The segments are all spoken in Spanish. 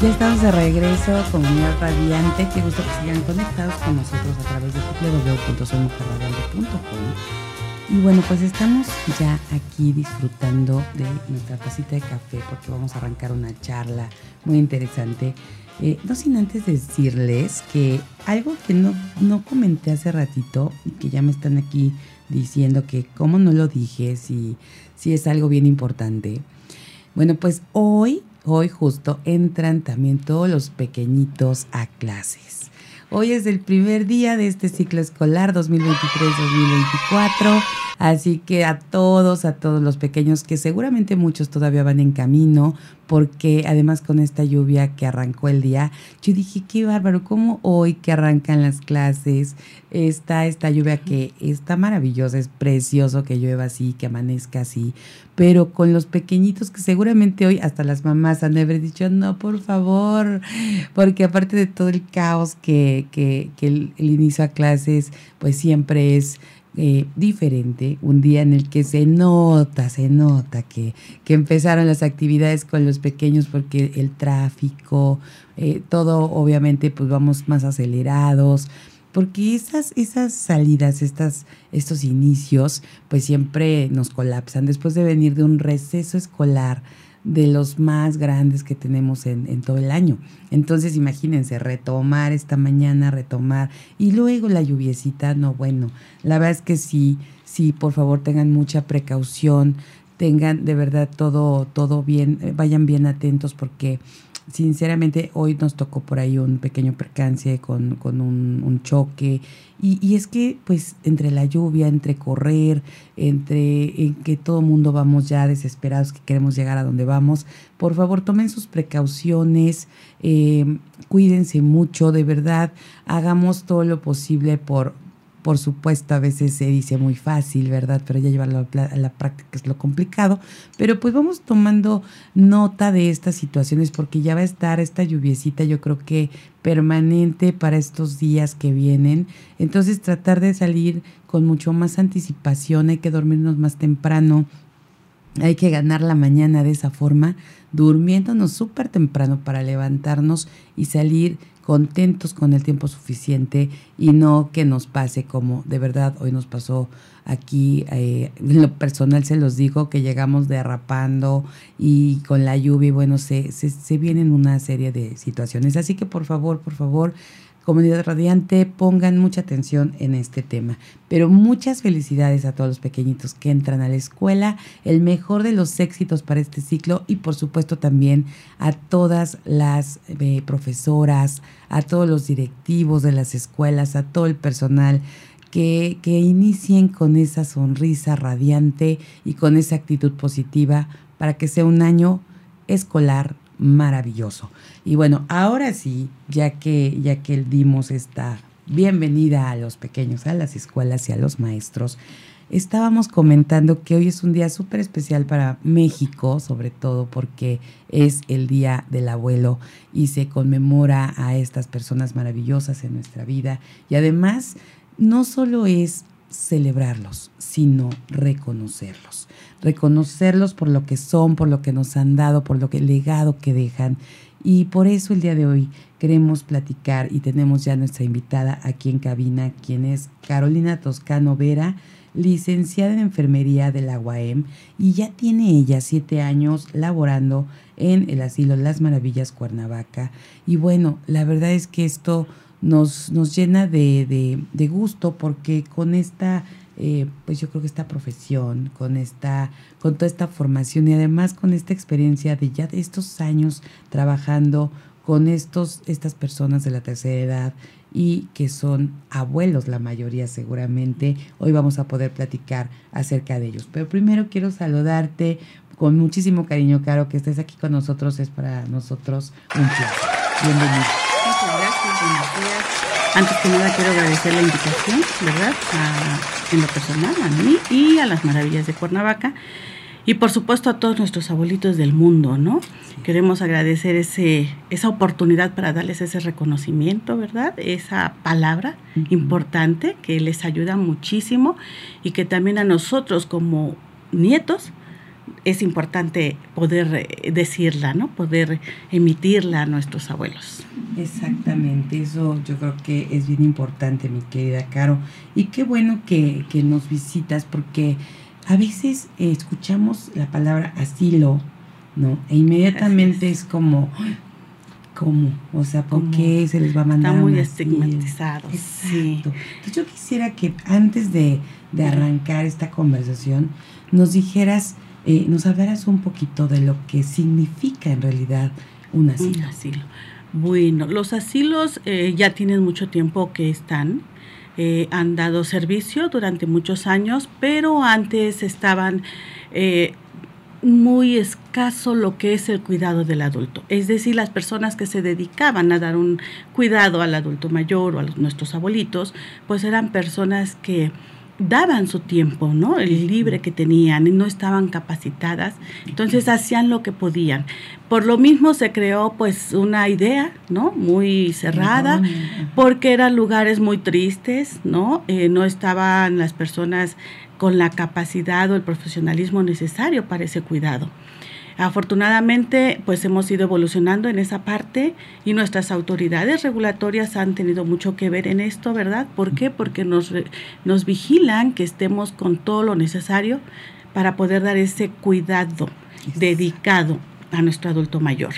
Ya estamos de regreso, comunidad radiante. Qué gusto que sigan conectados con nosotros a través de www.soymujerradiante.com. Y bueno, pues estamos ya aquí disfrutando de nuestra tacita de café porque vamos a arrancar una charla muy interesante. Eh, no sin antes decirles que algo que no, no comenté hace ratito y que ya me están aquí diciendo que cómo no lo dije, si, si es algo bien importante. Bueno, pues hoy Hoy justo entran también todos los pequeñitos a clases. Hoy es el primer día de este ciclo escolar 2023-2024. Así que a todos, a todos los pequeños, que seguramente muchos todavía van en camino, porque además con esta lluvia que arrancó el día, yo dije, qué bárbaro, ¿cómo hoy que arrancan las clases está esta lluvia que está maravillosa, es precioso que llueva así, que amanezca así, pero con los pequeñitos que seguramente hoy hasta las mamás han de haber dicho, no, por favor, porque aparte de todo el caos que, que, que el inicio a clases, pues siempre es eh, diferente, un día en el que se nota, se nota que, que, empezaron las actividades con los pequeños porque el tráfico, eh, todo obviamente pues vamos más acelerados, porque esas, esas salidas, estas, estos inicios pues siempre nos colapsan. Después de venir de un receso escolar de los más grandes que tenemos en, todo el año. Entonces, imagínense, retomar esta mañana, retomar, y luego la lluviecita, no, bueno, la verdad es que sí, sí, por favor tengan mucha precaución, tengan de verdad todo, todo bien, eh, vayan bien atentos porque sinceramente hoy nos tocó por ahí un pequeño percance con, con un, un, choque. Y, y, es que pues entre la lluvia, entre correr, entre en que todo el mundo vamos ya desesperados que queremos llegar a donde vamos, por favor tomen sus precauciones, eh, cuídense mucho, de verdad, hagamos todo lo posible por, por supuesto, a veces se dice muy fácil, ¿verdad? Pero ya llevarlo a la, práctica es lo complicado. Pero pues vamos tomando nota de estas situaciones porque ya va a estar esta lluviecita, yo creo que permanente para estos días que vienen. Entonces tratar de salir con mucho más anticipación, hay que dormirnos más temprano, hay que ganar la mañana de esa forma, durmiéndonos súper temprano para levantarnos y salir contentos con el tiempo suficiente y no que nos pase como de verdad hoy nos pasó aquí, eh, en lo personal se los digo, que llegamos derrapando y con la lluvia, bueno, se, se, se vienen una serie de situaciones. Así que por favor, por favor, Comunidad Radiante, pongan mucha atención en este tema. Pero muchas felicidades a todos los pequeñitos que entran a la escuela, el mejor de los éxitos para este ciclo y por supuesto también a todas las eh, profesoras, a todos los directivos de las escuelas, a todo el personal. Que, que inicien con esa sonrisa radiante y con esa actitud positiva para que sea un año escolar maravilloso. Y bueno, ahora sí, ya que, ya que dimos esta bienvenida a los pequeños, a las escuelas y a los maestros, estábamos comentando que hoy es un día súper especial para México, sobre todo porque es el Día del Abuelo y se conmemora a estas personas maravillosas en nuestra vida. Y además, no solo es celebrarlos, sino reconocerlos. Reconocerlos por lo que son, por lo que nos han dado, por lo que el legado que dejan. Y por eso el día de hoy queremos platicar y tenemos ya nuestra invitada aquí en cabina, quien es Carolina Toscano Vera, licenciada en enfermería de la UAM y ya tiene ella siete años laborando en el asilo Las Maravillas Cuernavaca. Y bueno, la verdad es que esto nos, nos llena de, de, gusto porque con esta, eh, pues yo creo que esta profesión, con, esta, con toda esta formación y además con esta experiencia de ya de estos años trabajando con estos, estas personas de la tercera edad y que son abuelos la mayoría seguramente. Hoy vamos a poder platicar acerca de ellos. Pero primero quiero saludarte con muchísimo cariño, Caro, que estés aquí con nosotros. Es para nosotros un placer. Bienvenido. Muchas gracias. Antes que nada quiero agradecer la invitación, ¿verdad? A, en lo personal, a mí y a las maravillas de Cuernavaca. Y por supuesto a todos nuestros abuelitos del mundo, ¿no? Queremos agradecer ese, esa oportunidad para darles ese reconocimiento, ¿verdad? Esa palabra importante que les ayuda muchísimo y que también a nosotros como nietos es importante poder eh, decirla, ¿no? Poder emitirla a nuestros abuelos. Exactamente, eso yo creo que es bien importante, mi querida Caro. Y qué bueno que, que nos visitas porque a veces eh, escuchamos la palabra asilo, ¿no? E inmediatamente es, como, ¿cómo? O sea, ¿por qué se les va a mandar? Está muy estigmatizado. Sí. Entonces yo quisiera que antes de, de, arrancar esta conversación nos dijeras, eh, nos hablaras un poquito de lo que significa en realidad un asilo. Un asilo. Bueno, los asilos eh, ya tienen mucho tiempo que están eh, han dado servicio durante muchos años, pero antes estaban muy escaso lo que es el cuidado del adulto. Es decir, las personas que se dedicaban a dar un cuidado al adulto mayor o a nuestros abuelitos, pues eran personas que daban su tiempo, ¿no? El libre que tenían y no estaban capacitadas, entonces hacían lo que podían. Por lo mismo se creó pues una idea, ¿no? Muy cerrada, porque eran lugares muy tristes, ¿no? Eh, no estaban las personas con la capacidad o el profesionalismo necesario para ese cuidado. Afortunadamente, pues hemos ido evolucionando en esa parte y nuestras autoridades regulatorias han tenido mucho que ver en esto, ¿verdad? ¿Por qué? Porque nos, nos vigilan que estemos con todo lo necesario para poder dar ese cuidado dedicado a nuestro adulto mayor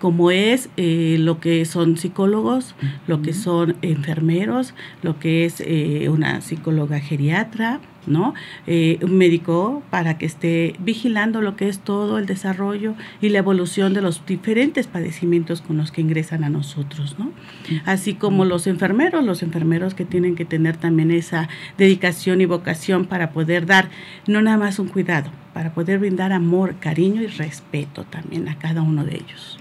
como es eh, lo que son psicólogos, lo que son enfermeros, lo que es eh, una psicóloga geriatra, ¿no? Eh, un médico para que esté vigilando lo que es todo el desarrollo y la evolución de los diferentes padecimientos con los que ingresan a nosotros, ¿no? Así como los enfermeros, los enfermeros que tienen que tener también esa dedicación y vocación para poder dar no nada más un cuidado, para poder brindar amor, cariño y respeto también a cada uno de ellos.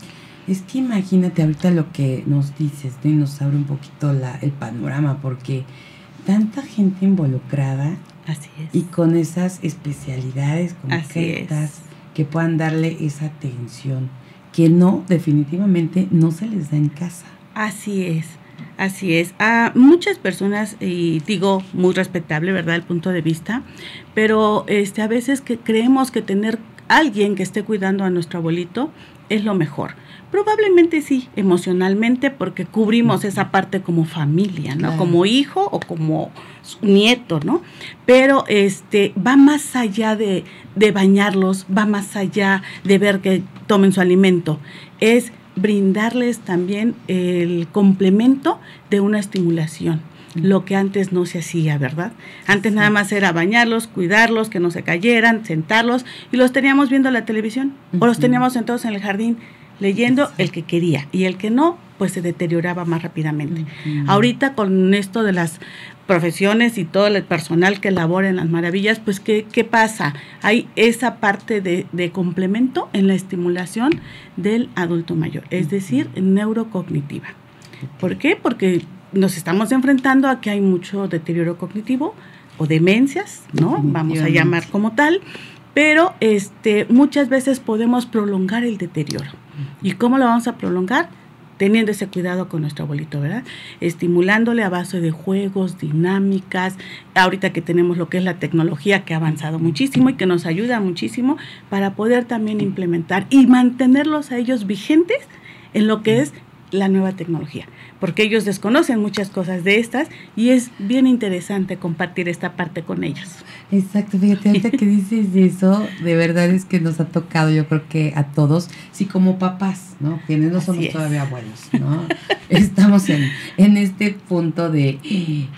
Es que imagínate ahorita lo que nos dices, y nos abre un poquito la, el panorama, porque tanta gente involucrada Así es. y con esas especialidades concretas que puedan darle esa atención que no, definitivamente no se les da en casa. Así es. Así es. A muchas personas, y digo muy respetable, ¿verdad? El punto de vista, pero este, a veces que creemos que tener alguien que esté cuidando a nuestro abuelito es lo mejor. Probablemente sí, emocionalmente, porque cubrimos esa parte como familia, ¿no? Como hijo o como nieto, ¿no? Pero este va más allá de, de bañarlos, va más allá de ver que tomen su alimento. Es brindarles también el complemento de una estimulación lo que antes no se hacía, ¿verdad? Antes nada más era bañarlos, cuidarlos, que no se cayeran, sentarlos y los teníamos viendo la televisión o los teníamos sentados en el jardín leyendo el que quería y el que no, pues se deterioraba más rápidamente. Ahorita con esto de las profesiones y todo el personal que labora en las maravillas, pues ¿qué, qué pasa? Hay esa parte de, de, complemento en la estimulación del adulto mayor, es decir, neurocognitiva. ¿Por qué? Porque nos estamos enfrentando a que hay mucho deterioro cognitivo o demencias, ¿no? Vamos a llamar como tal, pero este, muchas veces podemos prolongar el deterioro. ¿Y cómo lo vamos a prolongar? Teniendo ese cuidado con nuestro abuelito, ¿verdad? Estimulándole a base de juegos, dinámicas. Ahorita que tenemos lo que es la tecnología que ha avanzado muchísimo y que nos ayuda muchísimo para poder también implementar y mantenerlos a ellos vigentes en lo que es la nueva tecnología, porque ellos desconocen muchas cosas de estas y es bien interesante compartir esta parte con ellos. Exacto, fíjate, ahorita que dices eso, de verdad es que nos ha tocado, yo creo que a todos, sí como papás, ¿no? Quienes no somos todavía abuelos, ¿no? Estamos en, en este punto de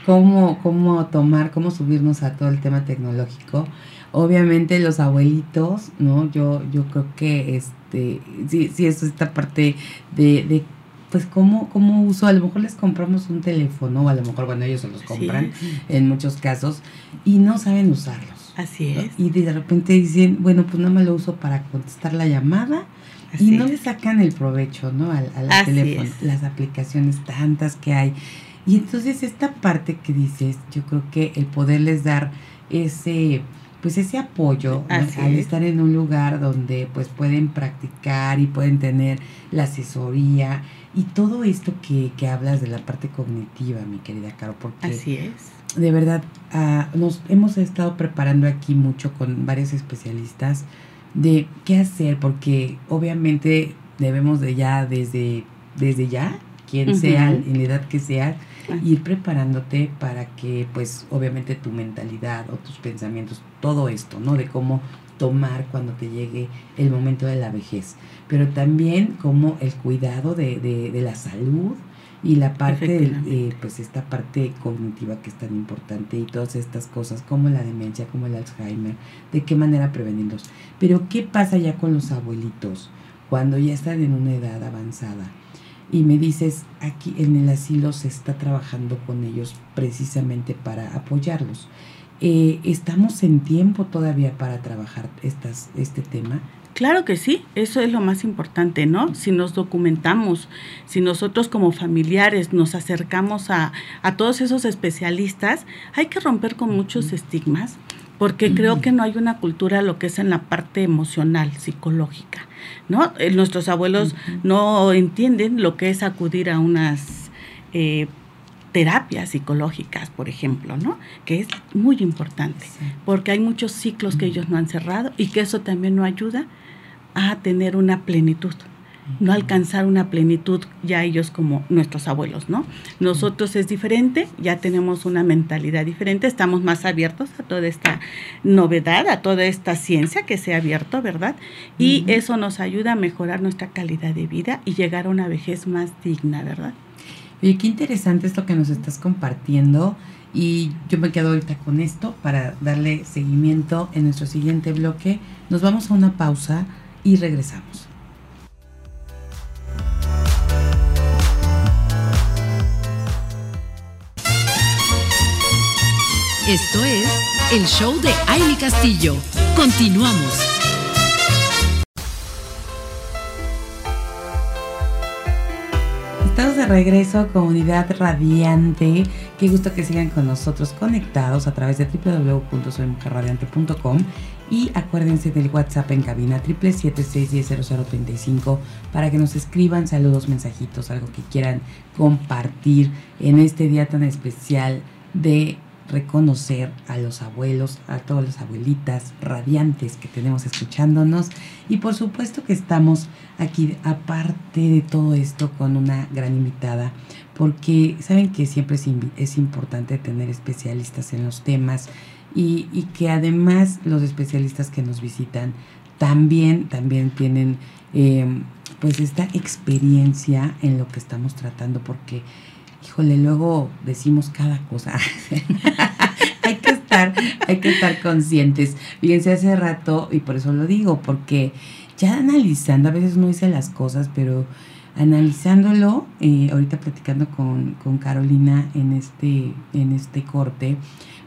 cómo, cómo tomar, cómo subirnos a todo el tema tecnológico. Obviamente los abuelitos, ¿no? Yo, yo creo que este, sí, sí, es esta parte de, de pues cómo, cómo uso, a lo mejor les compramos un teléfono, o a lo mejor, bueno, ellos se los compran sí. en muchos casos, y no saben usarlos. Así es. Y de repente dicen, bueno, pues nada más lo uso para contestar la llamada y no le sacan el provecho, ¿no? Al, al teléfono, las aplicaciones tantas que hay. Y entonces esta parte que dices, yo creo que el poderles dar ese pues ese apoyo al estar en un lugar donde pues pueden practicar y pueden tener la asesoría y todo esto que, que hablas de la parte cognitiva, mi querida Caro, porque Así es. de verdad ah, nos hemos estado preparando aquí mucho con varios especialistas de qué hacer, porque obviamente debemos de ya desde, desde ya, quien sea, en la edad que sea, ir preparándote para que pues obviamente tu mentalidad o tus pensamientos, todo esto, ¿no? De cómo tomar cuando te llegue el momento de la vejez, pero también como el cuidado de, de, la salud y la parte, de, eh, pues esta parte cognitiva que es tan importante y todas estas cosas como la demencia, como el Alzheimer, de qué manera prevenirlos. Pero ¿qué pasa ya con los abuelitos cuando ya están en una edad avanzada? y me dices, aquí en el asilo se está trabajando con ellos precisamente para apoyarlos. Eh, ¿Estamos en tiempo todavía para trabajar estas, este tema? Claro que sí, eso es lo más importante, ¿no? Si nos documentamos, si nosotros como familiares nos acercamos a, a todos esos especialistas, hay que romper con muchos estigmas, porque creo que no hay una cultura lo que es en la parte emocional, psicológica. ¿no? Eh, nuestros abuelos no entienden lo que es acudir a unas eh, terapias psicológicas, por ejemplo, ¿no? Que es muy importante, porque hay muchos ciclos que ellos no han cerrado y que eso también no ayuda a tener una plenitud no alcanzar una plenitud ya ellos como nuestros abuelos, ¿no? Nosotros es diferente, ya tenemos una mentalidad diferente, estamos más abiertos a toda esta novedad, a toda esta ciencia que se ha abierto, ¿verdad? Y eso nos ayuda a mejorar nuestra calidad de vida y llegar a una vejez más digna, ¿verdad? Y qué interesante esto que nos estás compartiendo. Y yo me quedo ahorita con esto para darle seguimiento en nuestro siguiente bloque. Nos vamos a una pausa y regresamos. Esto es el show de Aile Castillo. Continuamos. Estamos de regreso, comunidad radiante. Qué gusto que sigan con nosotros conectados a través de www.soymujerradiante.com y acuérdense del WhatsApp en cabina 777-610-0035 para que nos escriban saludos, mensajitos, algo que quieran compartir en este día tan especial de reconocer a los abuelos, a todas las abuelitas radiantes que tenemos escuchándonos. Y por supuesto que estamos aquí aparte de todo esto con una gran invitada porque saben que siempre es, importante tener especialistas en los temas y, que además los especialistas que nos visitan también, también tienen em, pues esta experiencia en lo que estamos tratando porque híjole, luego decimos cada cosa. hay que estar, hay que estar conscientes. Fíjense, hace rato, y por eso lo digo, porque ya analizando, a veces no hice las cosas, pero analizándolo, eh, ahorita platicando con, con, Carolina en este, en este corte,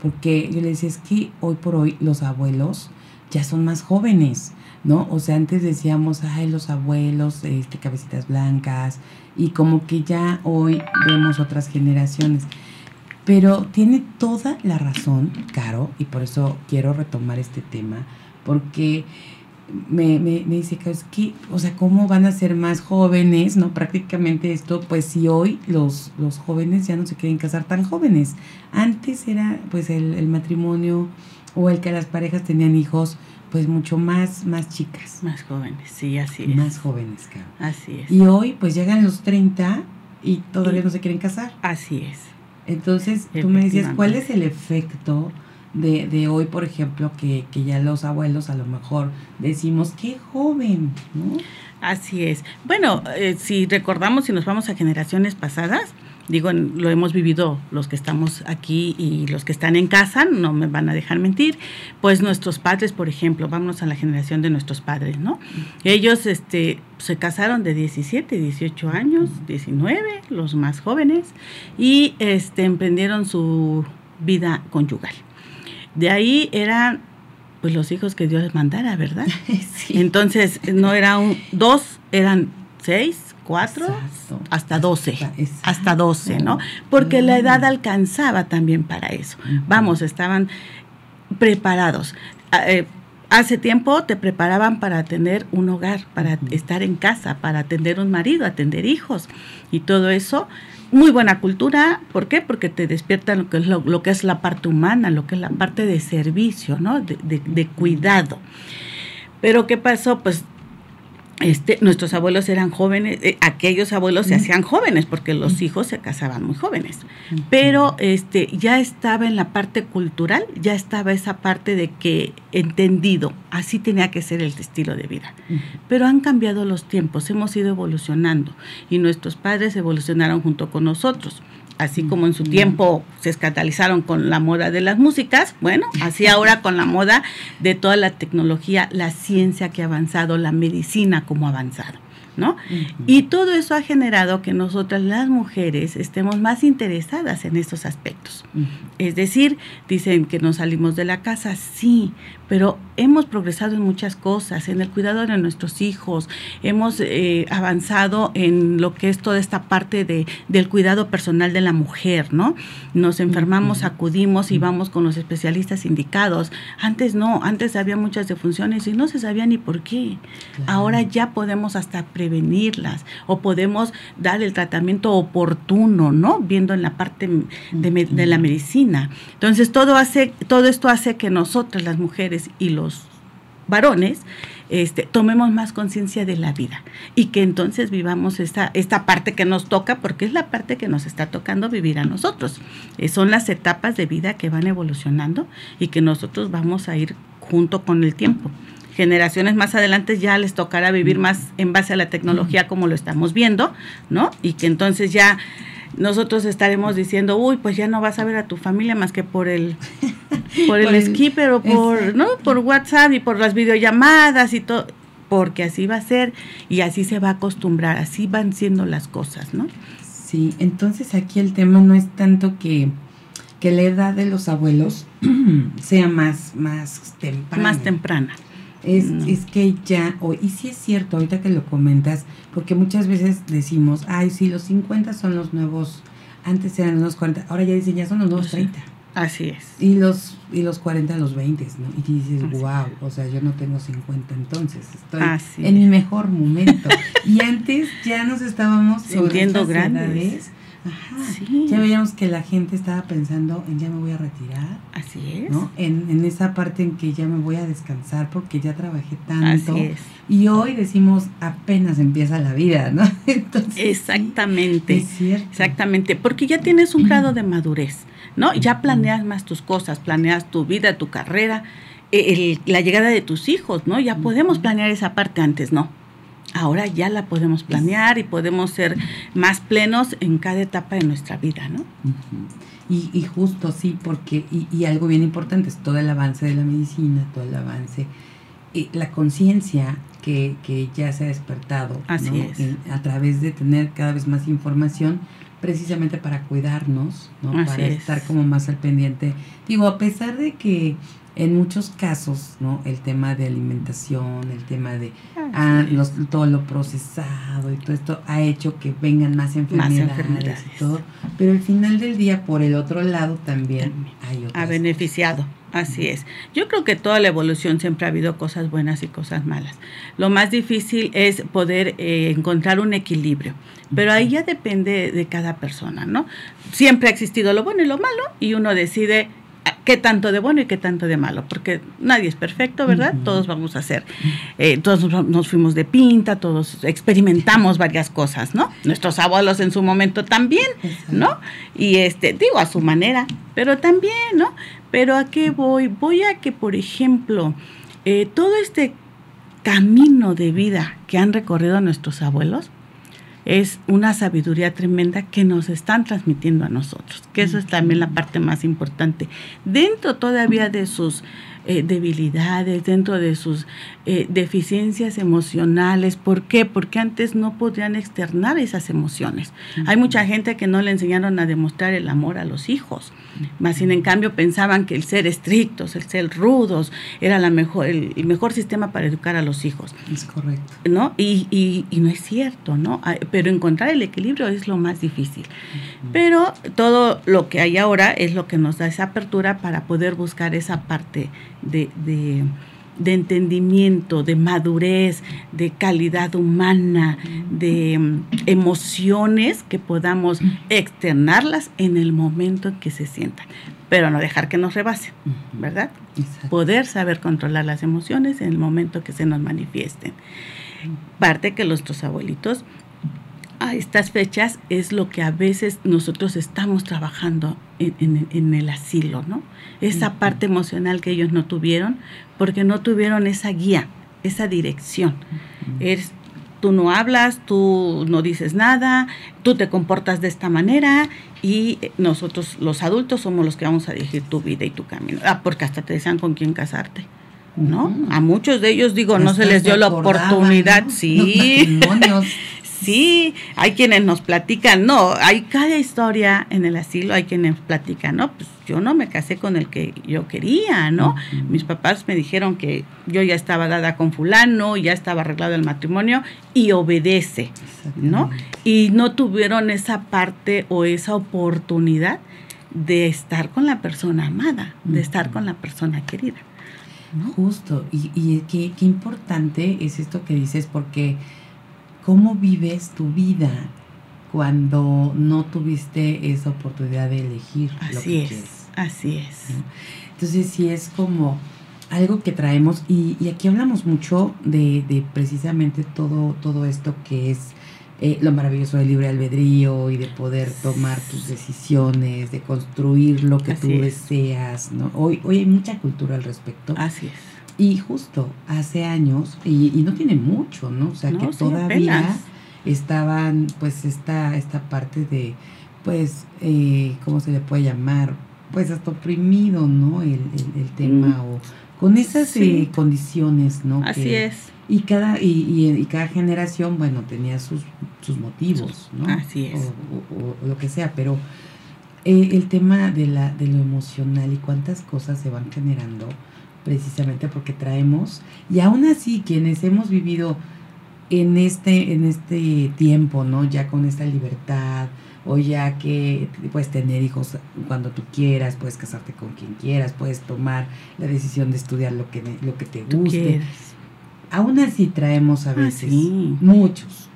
porque yo le decía, es que hoy por hoy los abuelos ya son más jóvenes. ¿no? O sea, antes decíamos, ay, los abuelos, este, cabecitas blancas, y como que ya hoy vemos otras generaciones. Pero tiene toda la razón, Caro, y por eso quiero retomar este tema, porque me, me, me dice, es que, o sea, ¿cómo van a ser más jóvenes, no? Prácticamente esto, pues si hoy los, los jóvenes ya no se quieren casar tan jóvenes. Antes era, pues, el, el matrimonio o el que las parejas tenían hijos pues mucho más, más chicas. Más jóvenes, sí, así es. Más jóvenes, claro. Así es. Y hoy pues llegan los 30 y todavía no se quieren casar. Así es. Entonces, tú me decías, ¿cuál es el efecto de, de hoy, por ejemplo, que, que, ya los abuelos a lo mejor decimos, qué joven, ¿no? Así es. Bueno, eh, si recordamos, si nos vamos a generaciones pasadas, digo, lo hemos vivido los que estamos aquí y los que están en casa, no me van a dejar mentir, pues nuestros padres, por ejemplo, vámonos a la generación de nuestros padres, ¿no? Ellos este, se casaron de 17, 18 años, 19, los más jóvenes, y este, emprendieron su vida conyugal. De ahí eran pues los hijos que Dios les mandara, ¿verdad? Sí. Entonces no era un dos eran seis, cuatro, hasta doce, hasta doce, ¿no? Porque la edad alcanzaba también para eso. Vamos, estaban preparados. Ah, eh, hace tiempo te preparaban para tener un hogar, para estar en casa, para atender un marido, atender hijos y todo eso. Muy buena cultura, ¿por qué? Porque te despierta lo que es, lo, que es la parte humana, lo que es la parte de servicio, ¿no? De, de cuidado. Pero ¿qué pasó? Pues este, nuestros abuelos eran jóvenes, eh, aquellos abuelos se hacían jóvenes porque los hijos se casaban muy jóvenes, pero este, ya estaba en la parte cultural, ya estaba esa parte de que entendido, así tenía que ser el estilo de vida. Pero han cambiado los tiempos, hemos ido evolucionando y nuestros padres evolucionaron junto con nosotros así como en su tiempo se escandalizaron con la moda de las músicas, bueno, así ahora con la moda de toda la tecnología, la ciencia que ha avanzado, la medicina como ha avanzado. ¿no? Y todo eso ha generado que nosotras las mujeres estemos más interesadas en estos aspectos. Es decir, dicen que nos salimos de la casa, sí, pero hemos progresado en muchas cosas, en el cuidado de nuestros hijos, hemos eh, avanzado en lo que es toda esta parte de, del cuidado personal de la mujer, ¿no? Nos enfermamos, acudimos y vamos con los especialistas indicados. Antes no, antes había muchas defunciones y no se sabía ni por qué. Ahora ya podemos hasta prevenirlas o podemos dar el tratamiento oportuno, ¿no? Viendo en la parte de, de la medicina. Entonces, todo, hace, todo esto hace que nosotras, las mujeres, y los varones, este, tomemos más conciencia de la vida y que entonces vivamos esta, esta parte que nos toca, porque es la parte que nos está tocando vivir a nosotros. Eh, son las etapas de vida que van evolucionando y que nosotros vamos a ir junto con el tiempo. Generaciones más adelante ya les tocará vivir más en base a la tecnología como lo estamos viendo, ¿no? Y que entonces ya nosotros estaremos diciendo, uy, pues ya no vas a ver a tu familia más que por el por el, skipper o por, ¿no? por WhatsApp y por las videollamadas y todo, porque así va a ser y así se va a acostumbrar, así van siendo las cosas, ¿no? Sí, entonces aquí el tema no es tanto que, que la edad de los abuelos sea más, más temprana. Más temprana. Es, es que ya, o, y sí es cierto, ahorita que lo comentas, porque muchas veces decimos, ay, sí, los 50 son los nuevos, antes eran los 40, ahora ya dicen, ya son los nuevos 30. Así es. Y los, y los 40 los 20, ¿no? Y dices, wow, o sea, yo no tengo 50 entonces, estoy en mi mejor momento. y antes ya nos estábamos sintiendo grandes. Ajá. Sí. Ya veíamos que la gente estaba pensando en ya me voy a retirar. Así es. ¿no? En, en esa parte en que ya me voy a descansar porque ya trabajé tanto. Así es. Y hoy decimos apenas empieza la vida, ¿no? Entonces, Exactamente. es cierto. Exactamente, porque ya tienes un grado de madurez. ¿no? Ya planeas más tus cosas, planeas tu vida, tu carrera, eh, la llegada de tus hijos, ¿no? Ya podemos planear esa parte antes, ¿no? Ahora ya la podemos planear y podemos ser más plenos en cada etapa de nuestra vida, ¿no? y, justo sí, porque, y, algo bien importante es todo el avance de la medicina, todo el avance, y la conciencia que, ya se ha despertado Así es. a través de tener cada vez más información, precisamente para cuidarnos, ¿no? para estar como más al pendiente. Digo, a pesar de que en muchos casos, ¿no? El tema de alimentación, el tema de ah, los, todo lo procesado y todo esto ha hecho que vengan más enfermedades, y todo. Pero al final del día, por el otro lado también, hay otras Ha beneficiado. Así es. Yo creo que toda la evolución siempre ha habido cosas buenas y cosas malas. Lo más difícil es poder eh, encontrar un equilibrio, pero ahí ya depende de cada persona, ¿no? Siempre ha existido lo bueno y lo malo y uno decide qué tanto de bueno y qué tanto de malo, porque nadie es perfecto, ¿verdad? Todos vamos a hacer, eh, todos nos fuimos de pinta, todos experimentamos varias cosas, ¿no? Nuestros abuelos en su momento también, ¿no? Y este, digo, a su manera, pero también, ¿no? Pero a qué voy? Voy a que, por ejemplo, eh, todo este camino de vida que han recorrido nuestros abuelos, es una sabiduría tremenda que nos están transmitiendo a nosotros, que eso es también la parte más importante. Dentro todavía de sus eh, debilidades, dentro de sus eh, deficiencias emocionales. ¿Por qué? Porque antes no podían externar esas emociones. Hay mucha gente que no le enseñaron a demostrar el amor a los hijos, más sin en cambio pensaban que el ser estrictos, el ser rudos, era la mejor, el, mejor sistema para educar a los hijos. Es correcto. ¿No? Y, y, y no es cierto, ¿no? Pero encontrar el equilibrio es lo más difícil. Pero todo lo que hay ahora es lo que nos da esa apertura para poder buscar esa parte de, de, entendimiento, de madurez, de calidad humana, de mm, emociones que podamos externarlas en el momento en que se sientan, pero no dejar que nos rebasen, ¿verdad? Poder saber controlar las emociones en el momento que se nos manifiesten. Parte que nuestros abuelitos a estas fechas es lo que a veces nosotros estamos trabajando en, el asilo, ¿no? Esa parte emocional que ellos no tuvieron porque no tuvieron esa guía, esa dirección. es, tú no hablas, tú no dices nada, tú te comportas de esta manera y nosotros los adultos somos los que vamos a dirigir tu vida y tu camino. Ah, porque hasta te decían con quién casarte. ¿No? A muchos de ellos digo, no se les dio la oportunidad, sí. Sí, hay quienes nos platican, no, hay cada historia en el asilo, hay quienes platican, no, pues yo no me casé con el que yo quería, ¿no? Mis papás me dijeron que yo ya estaba dada con fulano, ya estaba arreglado el matrimonio y obedece, ¿no? Y no tuvieron esa parte o esa oportunidad de estar con la persona amada, de estar con la persona querida. Justo, y, y qué, qué importante es esto que dices, porque cómo vives tu vida cuando no tuviste esa oportunidad de elegir así lo que es, quieres. Así es. Entonces sí es como algo que traemos y, aquí hablamos mucho de, precisamente todo, todo esto que es eh, lo maravilloso del libre albedrío y de poder tomar tus decisiones, de construir lo que tú deseas. ¿no? Hoy, hoy hay mucha cultura al respecto. Así es. Y justo hace años, y, no tiene mucho, ¿no? O sea, que todavía estaban, pues, esta, esta parte de, pues, eh, ¿cómo se le puede llamar? Pues hasta oprimido, ¿no? El, el, tema, mm. o con esas eh, condiciones, ¿no? Así es. Y cada, y, y, cada generación, bueno, tenía sus, sus motivos, ¿no? Así es. O, lo que sea, pero eh, el tema de, la, de lo emocional y cuántas cosas se van generando precisamente porque traemos, y aún así quienes hemos vivido en este, en este tiempo, ¿no? Ya con esta libertad, o ya que puedes tener hijos cuando tú quieras, puedes casarte con quien quieras, puedes tomar la decisión de estudiar lo que, lo que te guste. Aún así traemos a ah, veces muchos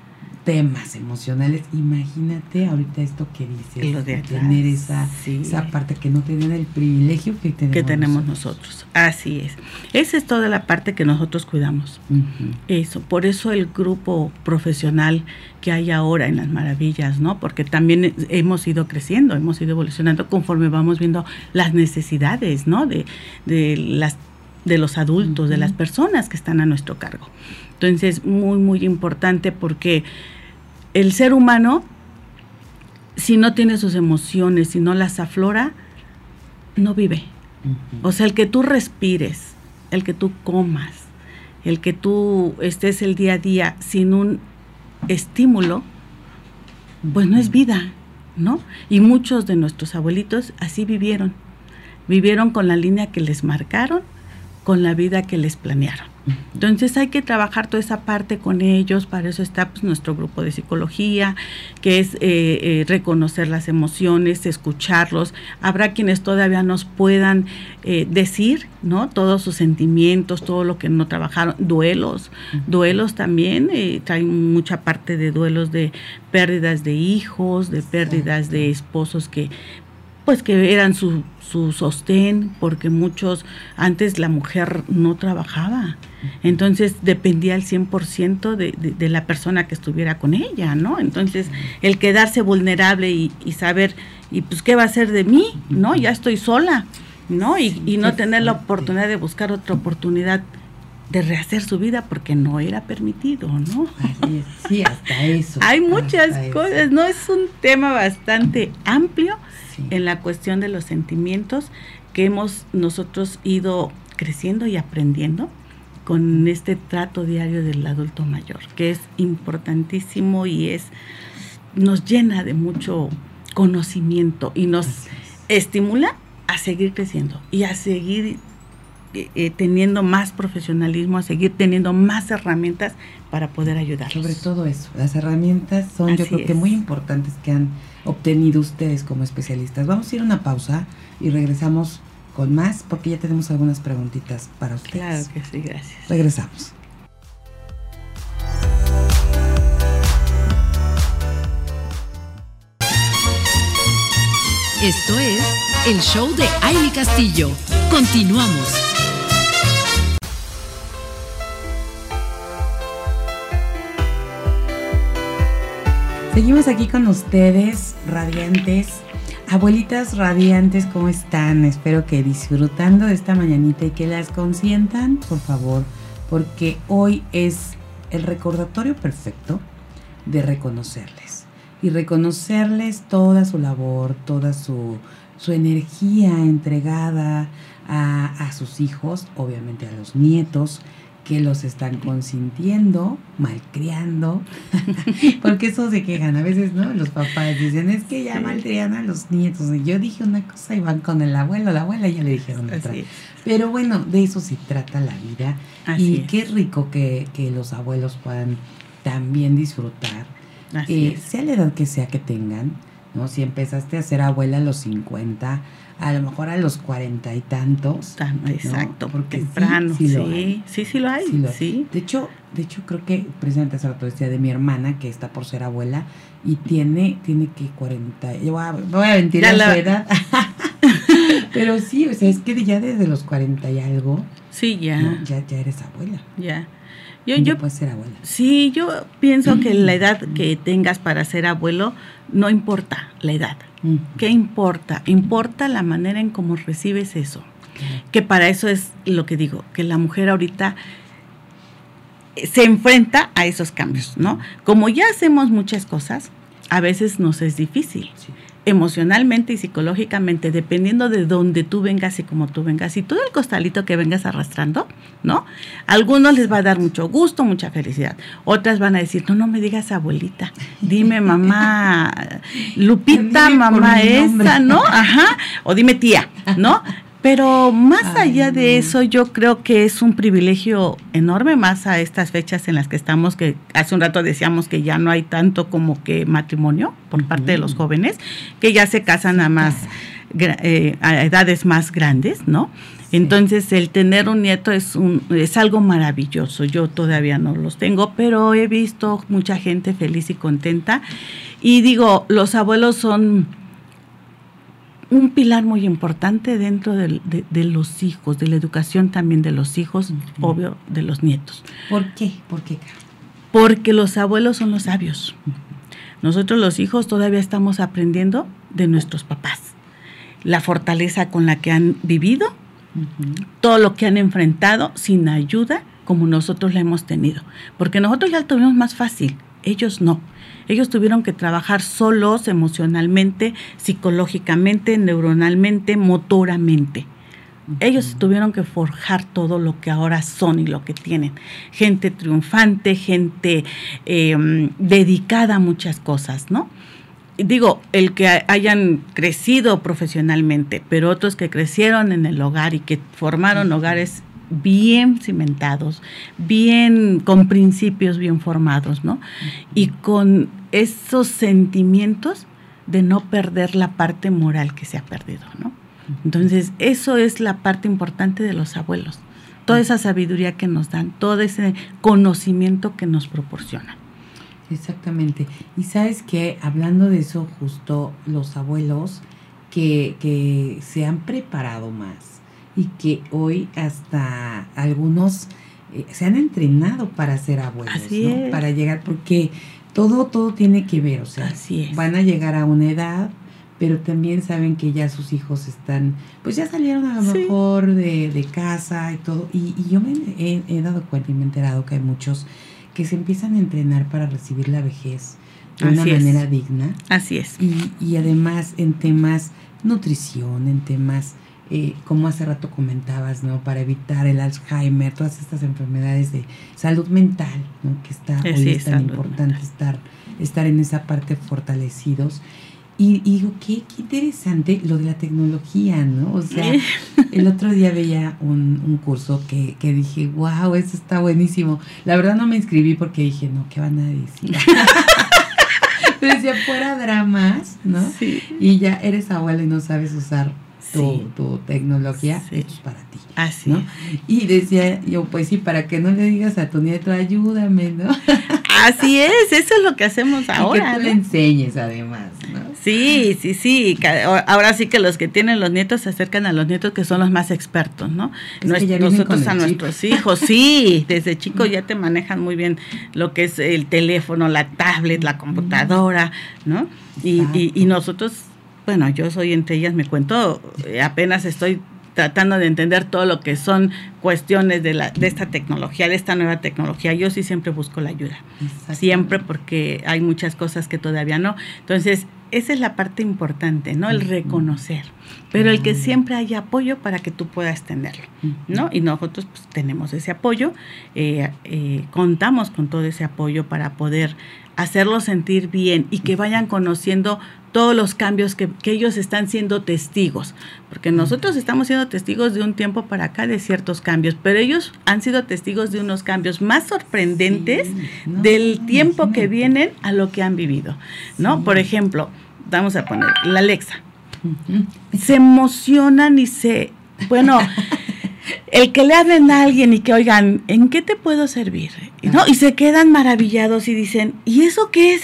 temas emocionales. Imagínate ahorita esto que dices, de tener esa, esa parte que no tenían el privilegio que tenemos, que tenemos nosotros. Así es. Esa es toda la parte que nosotros cuidamos. Eso, por eso el grupo profesional que hay ahora en las maravillas, ¿no? Porque también hemos ido creciendo, hemos ido evolucionando conforme vamos viendo las necesidades, ¿no? De, de las de los adultos, de las personas que están a nuestro cargo. Entonces, muy, muy importante porque el ser humano, si no tiene sus emociones, si no las aflora, no vive. O sea, el que tú respires, el que tú comas, el que tú estés el día a día sin un estímulo, pues no es vida, ¿no? Y muchos de nuestros abuelitos así vivieron. Vivieron con la línea que les marcaron, con la vida que les planearon. Entonces hay que trabajar toda esa parte con ellos, para eso está pues, nuestro grupo de psicología, que es eh, eh, reconocer las emociones, escucharlos. Habrá quienes todavía nos puedan eh, decir, ¿no? Todos sus sentimientos, todo lo que no trabajaron, duelos, duelos también, traen mucha parte de duelos de pérdidas de hijos, de pérdidas de esposos que pues que eran su, su sostén, porque muchos, antes la mujer no trabajaba, entonces dependía al 100% de, de, de la persona que estuviera con ella, ¿no? Entonces el quedarse vulnerable y, y, saber, y pues, ¿qué va a ser de mí? ¿No? Ya estoy sola, ¿no? Y, y no tener la oportunidad de buscar otra oportunidad de rehacer su vida porque no era permitido, ¿no? Sí, hasta eso. Hay muchas cosas, ¿no? Es un tema bastante amplio en la cuestión de los sentimientos que hemos nosotros ido creciendo y aprendiendo con este trato diario del adulto mayor, que es importantísimo y es nos llena de mucho conocimiento y nos estimula a seguir creciendo y a seguir eh, eh, teniendo más profesionalismo, a seguir teniendo más herramientas para poder ayudar. Sobre todo eso, las herramientas son yo creo que muy importantes que han obtenido ustedes como especialistas. Vamos a ir a una pausa y regresamos con más porque ya tenemos algunas preguntitas para ustedes. Claro que sí, gracias. Regresamos. Esto es el show de Aile Castillo. Continuamos. Seguimos aquí con ustedes, radiantes, abuelitas radiantes, ¿cómo están? Espero que disfrutando de esta mañanita y que las consientan, por favor, porque hoy es el recordatorio perfecto de reconocerles y reconocerles toda su labor, toda su, su energía entregada a, a sus hijos, obviamente a los nietos, que los están consintiendo, malcriando, porque eso se quejan a veces, ¿no? Los papás dicen, es que ya malcrian a los nietos. Y yo dije una cosa y van con el abuelo, la abuela ya le dijeron otra. Pero bueno, de eso se trata la vida. y qué rico que, que, los abuelos puedan también disfrutar, eh, sea la edad que sea que tengan, ¿no? Si empezaste a ser abuela a los 50, a lo mejor a los cuarenta y tantos. exacto, porque temprano. Sí, sí, sí, lo hay. Sí, De hecho, de hecho creo que precisamente hace rato decía de mi hermana que está por ser abuela y tiene, tiene que 40, yo voy a, voy a la edad. Pero sí, o sea, es que ya desde los 40 y algo. Sí, ya. ya, ya eres abuela. Ya. Yo, yo, puedes ser abuela. Sí, yo pienso que la edad que tengas para ser abuelo no importa la edad. ¿Qué importa? Importa la manera en cómo recibes eso. Que para eso es lo que digo, que la mujer ahorita se enfrenta a esos cambios, ¿no? Como ya hacemos muchas cosas, a veces nos es difícil emocionalmente y psicológicamente, dependiendo de dónde tú vengas y cómo tú vengas, y todo el costalito que vengas arrastrando, ¿no? algunos les va a dar mucho gusto, mucha felicidad. Otras van a decir, no, no me digas abuelita, dime mamá Lupita, mamá esa, ¿no? Ajá, o dime tía, ¿no? Pero más allá de eso, yo creo que es un privilegio enorme, más a estas fechas en las que estamos, que hace un rato decíamos que ya no hay tanto como que matrimonio por parte de los jóvenes, que ya se casan a más eh, a edades más grandes, ¿no? Entonces el tener un nieto es un es algo maravilloso. Yo todavía no los tengo, pero he visto mucha gente feliz y contenta. Y digo, los abuelos son un pilar muy importante dentro de, los hijos, de la educación también de los hijos, obvio, de los nietos. ¿Por qué? ¿Por qué? Porque los abuelos son los sabios. Nosotros los hijos todavía estamos aprendiendo de nuestros papás. La fortaleza con la que han vivido, todo lo que han enfrentado sin ayuda como nosotros la hemos tenido. Porque nosotros ya lo tuvimos más fácil, ellos no. Ellos tuvieron que trabajar solos emocionalmente, psicológicamente, neuronalmente, motoramente. Ellos tuvieron que forjar todo lo que ahora son y lo que tienen. Gente triunfante, gente em, dedicada a muchas cosas, ¿no? Digo, el que hayan crecido profesionalmente, pero otros que crecieron en el hogar y que formaron hogares bien cimentados, bien con principios bien formados, ¿no? Y con esos sentimientos de no perder la parte moral que se ha perdido, ¿no? Entonces, eso es la parte importante de los abuelos. Toda esa sabiduría que nos dan, todo ese conocimiento que nos proporcionan. Exactamente. Y sabes que hablando de eso, justo los abuelos que, que se han preparado más, y que hoy hasta algunos eh, se han entrenado para ser abuelos, ¿no? para llegar, porque todo, todo tiene que ver, o sea, van a llegar a una edad, pero también saben que ya sus hijos están, pues ya salieron a lo mejor de, casa y todo, y, yo me he, dado cuenta y me he enterado que hay muchos que se empiezan a entrenar para recibir la vejez de una manera digna. Así es. Y, y además en temas nutrición, en temas eh, como hace rato comentabas, ¿no? Para evitar el Alzheimer, todas estas enfermedades de salud mental, ¿no? Que está hoy es tan importante estar, estar en esa parte fortalecidos. Y, digo, qué, qué, interesante lo de la tecnología, ¿no? O sea, el otro día veía un, un curso que, que, dije, wow, eso está buenísimo. La verdad no me inscribí porque dije, no, ¿qué van a decir? Pero decía, fuera dramas, ¿no? Sí. Y ya eres abuela y no sabes usar tu, tu tecnología, esto es para ti. Así. ¿no? Y decía yo, pues sí, para que no le digas a tu nieto, ayúdame, ¿no? Así es, eso es lo que hacemos ahora. que tú le enseñes además, ¿no? Sí, sí, sí. Ahora sí que los que tienen los nietos se acercan a los nietos que son los más expertos, ¿no? nosotros a nuestros hijos, sí, desde chicos ya te manejan muy bien lo que es el teléfono, la tablet, la computadora, ¿no? Y, y, y nosotros bueno, yo soy entre ellas, me cuento, eh, apenas estoy tratando de entender todo lo que son cuestiones de, la, de esta tecnología, de esta nueva tecnología. Yo sí siempre busco la ayuda, siempre porque hay muchas cosas que todavía no. Entonces, esa es la parte importante, ¿no? El reconocer, pero el que siempre haya apoyo para que tú puedas tenerlo, ¿no? Y nosotros pues, tenemos ese apoyo, eh, eh, contamos con todo ese apoyo para poder hacerlos sentir bien y que vayan conociendo todos los cambios que, ellos están siendo testigos, porque nosotros estamos siendo testigos de un tiempo para acá de ciertos cambios, pero ellos han sido testigos de unos cambios más sorprendentes del tiempo que vienen a lo que han vivido, ¿no? Por ejemplo, vamos a poner la Alexa. Se emocionan y se, bueno, el que le hablen a alguien y que oigan, ¿en qué te puedo servir? ¿No? Y se quedan maravillados y dicen, ¿y eso qué es?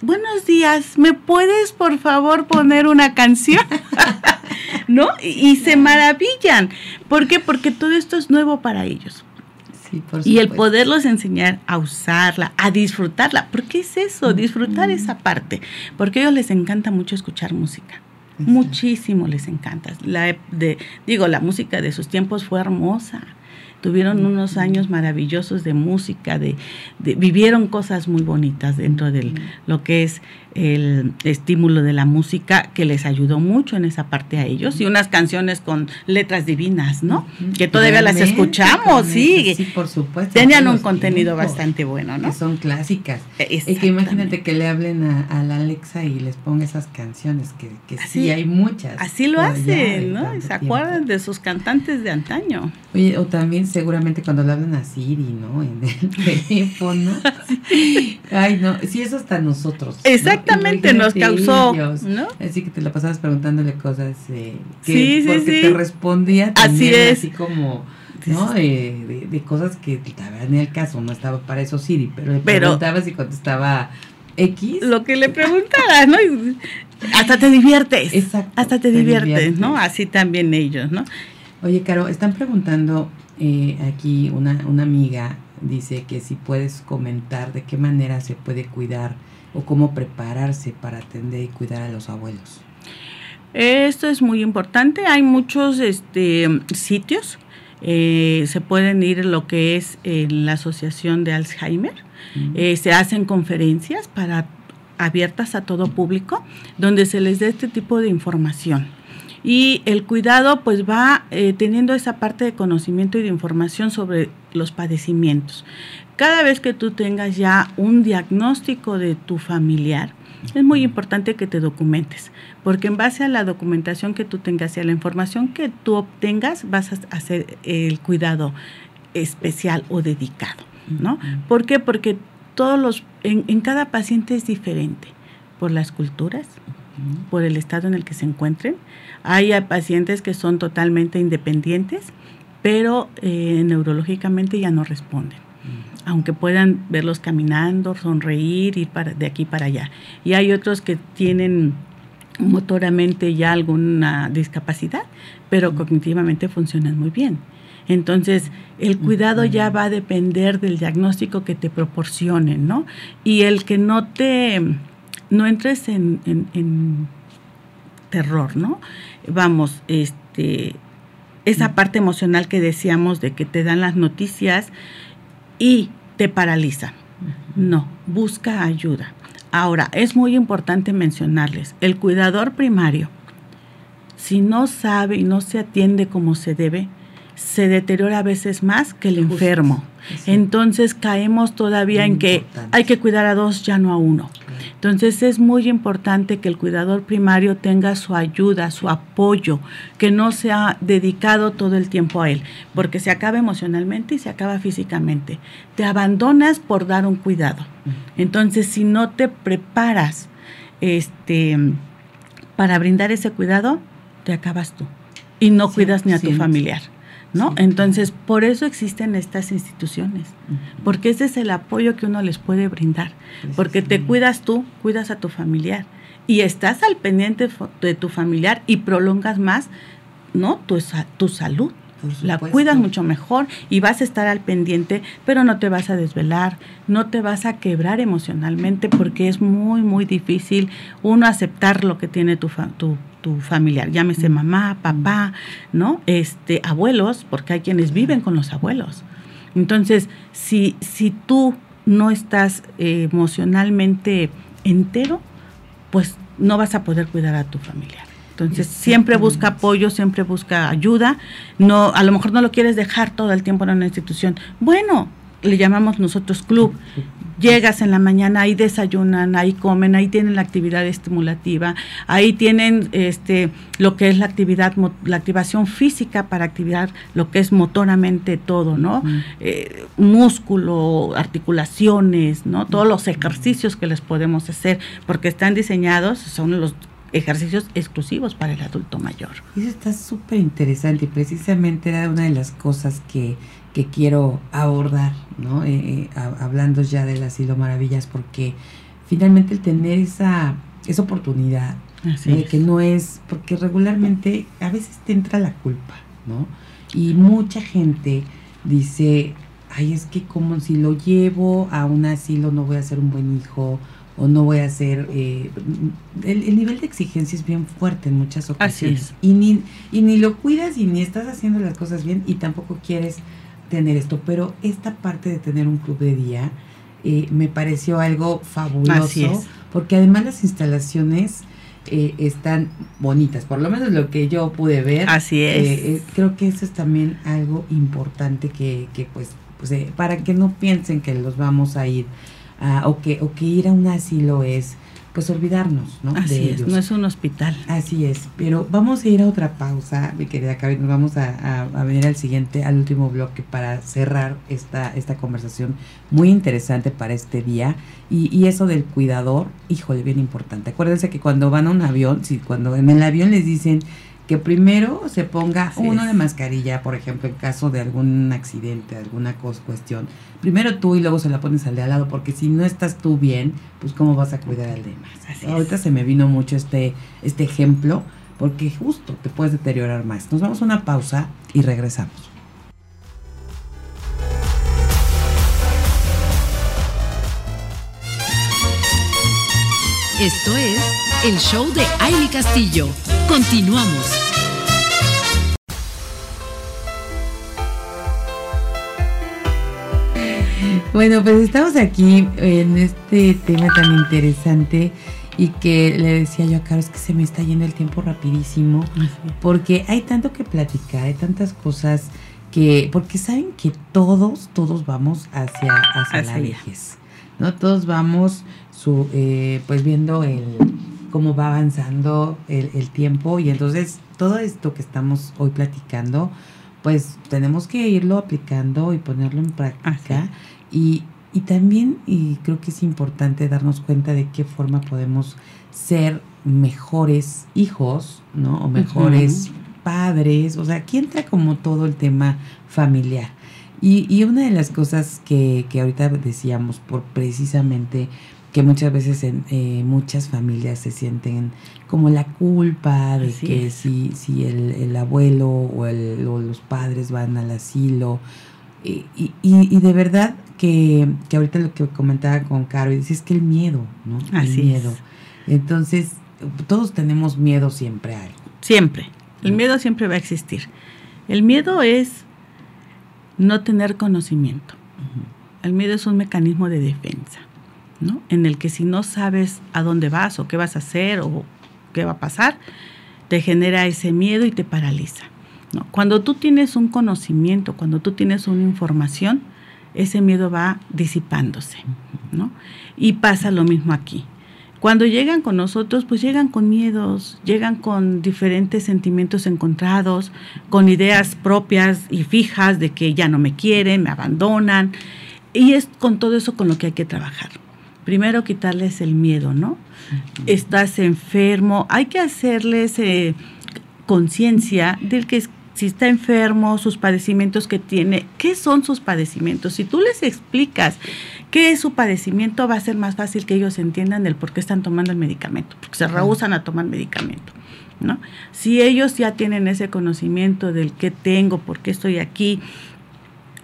buenos días, ¿me puedes por favor poner una canción? ¿No? Y, se maravillan. ¿Por qué? Porque todo esto es nuevo para ellos. Sí, por y el poderlos enseñar a usarla, a disfrutarla, porque es eso, disfrutar esa parte, porque a ellos les encanta mucho escuchar música. Muchísimo les encanta. La de, digo, la música de sus tiempos fue hermosa. Tuvieron unos años maravillosos de música, de, vivieron cosas muy bonitas dentro de lo que es el estímulo de la música que les ayudó mucho en esa parte a ellos y unas canciones con letras divinas, ¿no? Que todavía las escuchamos, sí. Sí, por supuesto. Tenían un contenido bastante bueno, ¿no? Que son clásicas. Es que imagínate que le hablen a, la Alexa y les ponga esas canciones, que, que sí hay muchas. Así lo hacen, ¿no? Y se acuerdan de sus cantantes de antaño. Oye, o también seguramente cuando le hablan a Siri, ¿no? En el teléfono. Ay, no, sí, eso hasta nosotros. Exacto. Exactamente, nos causó, ¿no? Así que te la pasabas preguntándole cosas eh, que sí, sí, porque te respondía también así, es. así como ¿no? Eh, de, cosas que en el caso, no estaba para eso Siri, pero le preguntabas y contestaba X. Lo que le preguntara, ¿no? Hasta te diviertes. Exacto. Hasta te, diviertes, ¿no? Así también ellos, ¿no? Oye, Caro, están preguntando eh, aquí una, una amiga, dice que si puedes comentar de qué manera se puede cuidar o cómo prepararse para atender y cuidar a los abuelos? Esto es muy importante. Hay muchos este, sitios. Eh, se pueden ir lo que es en la Asociación de Alzheimer. Eh, se hacen conferencias para abiertas a todo público donde se les dé este tipo de información. Y el cuidado pues va eh, teniendo esa parte de conocimiento y de información sobre los padecimientos. Cada vez que tú tengas ya un diagnóstico de tu familiar, es muy importante que te documentes, porque en base a la documentación que tú tengas y a la información que tú obtengas, vas a hacer el cuidado especial o dedicado, ¿no? ¿Por qué? Porque todos los, en, en cada paciente es diferente, por las culturas, por el estado en el que se encuentren. Hay pacientes que son totalmente independientes, pero eh, neurológicamente ya no responden aunque puedan verlos caminando, sonreír, ir para, de aquí para allá. Y hay otros que tienen motoramente ya alguna discapacidad, pero cognitivamente funcionan muy bien. Entonces, el cuidado ya va a depender del diagnóstico que te proporcionen, ¿no? Y el que no te, no entres en, en terror, ¿no? Vamos, este, esa parte emocional que decíamos de que te dan las noticias y te paraliza. No, busca ayuda. Ahora, es muy importante mencionarles, el cuidador primario si no sabe y no se atiende como se debe, se deteriora a veces más que el enfermo. Entonces caemos todavía en que hay que cuidar a dos, ya no a uno. Entonces es muy importante que el cuidador primario tenga su ayuda, su apoyo, que no sea dedicado todo el tiempo a él, porque se acaba emocionalmente y se acaba físicamente. Te abandonas por dar un cuidado. Entonces si no te preparas este, para brindar ese cuidado, te acabas tú y no cuidas ni a tu familiar. ¿No? Entonces, por eso existen estas instituciones, porque ese es el apoyo que uno les puede brindar, porque te cuidas tú, cuidas a tu familiar y estás al pendiente de tu familiar y prolongas más, ¿no? Tu, tu salud. La cuidas mucho mejor y vas a estar al pendiente, pero no te vas a desvelar, no te vas a quebrar emocionalmente porque es muy, muy difícil uno aceptar lo que tiene tu, tu, tu familiar, llámese mamá, papá, ¿no? Este, abuelos, porque hay quienes viven con los abuelos. Entonces, si, si tú no estás eh, emocionalmente entero, pues no vas a poder cuidar a tu familiar. Entonces, siempre busca apoyo, siempre busca ayuda. No, a lo mejor no lo quieres dejar todo el tiempo en una institución. Bueno, le llamamos nosotros club. Llegas en la mañana, ahí desayunan, ahí comen, ahí tienen la actividad estimulativa, ahí tienen este lo que es la actividad, la activación física para activar lo que es motoramente todo, ¿no? Eh, músculo, articulaciones, ¿no? Todos los ejercicios que les podemos hacer, porque están diseñados, son los ejercicios exclusivos para el adulto mayor. Eso está súper interesante y precisamente era una de las cosas que que quiero abordar, ¿no? Eh, eh, hablando ya del asilo maravillas, porque finalmente el tener esa, esa oportunidad de que no es, porque regularmente a veces te entra la culpa, ¿no? Y mucha gente dice, ay, es que como si lo llevo a un asilo no voy a ser un buen hijo o no voy a ser... Eh, el, el, nivel de exigencia es bien fuerte en muchas ocasiones. Y ni, y ni lo cuidas y ni estás haciendo las cosas bien y tampoco quieres tener esto, pero esta parte de tener un club de día eh, me pareció algo fabuloso, porque además las instalaciones eh, están bonitas, por lo menos lo que yo pude ver. Así es. Eh, creo que eso es también algo importante que, que pues, pues para que no piensen que los vamos a ir a, o, que, o que ir a un asilo es pues olvidarnos, ¿no? Así es, no es un hospital. Así es, pero vamos a ir a otra pausa, mi querida Karen, nos vamos a, a, venir al siguiente, al último bloque para cerrar esta, esta conversación muy interesante para este día. Y, y eso del cuidador, híjole, bien importante. Acuérdense que cuando van a un avión, si cuando en el avión les dicen que primero se ponga uno de mascarilla, por ejemplo, en caso de algún accidente, alguna cuestión. Primero tú y luego se la pones al de al lado, porque si no estás tú bien, pues cómo vas a cuidar al demás. Ahorita se me vino mucho este, este ejemplo, porque justo te puedes deteriorar más. Nos vamos a una pausa y regresamos. Esto es el show de Aile Castillo. Continuamos. Bueno, pues estamos aquí en este tema tan interesante y que le decía yo a Carlos que se me está yendo el tiempo rapidísimo porque hay tanto que platicar, hay tantas cosas que, porque saben que todos, todos vamos hacia, hacia la vejez, ¿no? Todos vamos su, eh, pues viendo el cómo va avanzando el, tiempo. Y entonces todo esto que estamos hoy platicando, pues tenemos que irlo aplicando y ponerlo en práctica. Y, y también, y creo que es importante darnos cuenta de qué forma podemos ser mejores hijos, ¿no? O mejores padres, o sea, aquí entra como todo el tema familiar. Y, y una de las cosas que, que ahorita decíamos, por precisamente que muchas veces en eh, muchas familias se sienten como la culpa de que si, si el, el abuelo o, el, o, los padres van al asilo. Y, y, y de verdad que, que, ahorita lo que comentaba con Caro, dice es que el miedo, ¿no? Así el miedo. Entonces, todos tenemos miedo siempre a algo. Siempre. El miedo siempre va a existir. El miedo es no tener conocimiento. El miedo es un mecanismo de defensa. ¿No? En el que si no sabes a dónde vas o qué vas a hacer o qué va a pasar, te genera ese miedo y te paraliza. ¿no? Cuando tú tienes un conocimiento, cuando tú tienes una información, ese miedo va disipándose. ¿no? Y pasa lo mismo aquí. Cuando llegan con nosotros, pues llegan con miedos, llegan con diferentes sentimientos encontrados, con ideas propias y fijas de que ya no me quieren, me abandonan. Y es con todo eso con lo que hay que trabajar. Primero quitarles el miedo, ¿no? Estás enfermo, hay que hacerles eh, conciencia del que si está enfermo, sus padecimientos que tiene, qué son sus padecimientos. Si tú les explicas qué es su padecimiento, va a ser más fácil que ellos entiendan el por qué están tomando el medicamento, porque se rehusan a tomar medicamento. ¿no? Si ellos ya tienen ese conocimiento del qué tengo, por qué estoy aquí,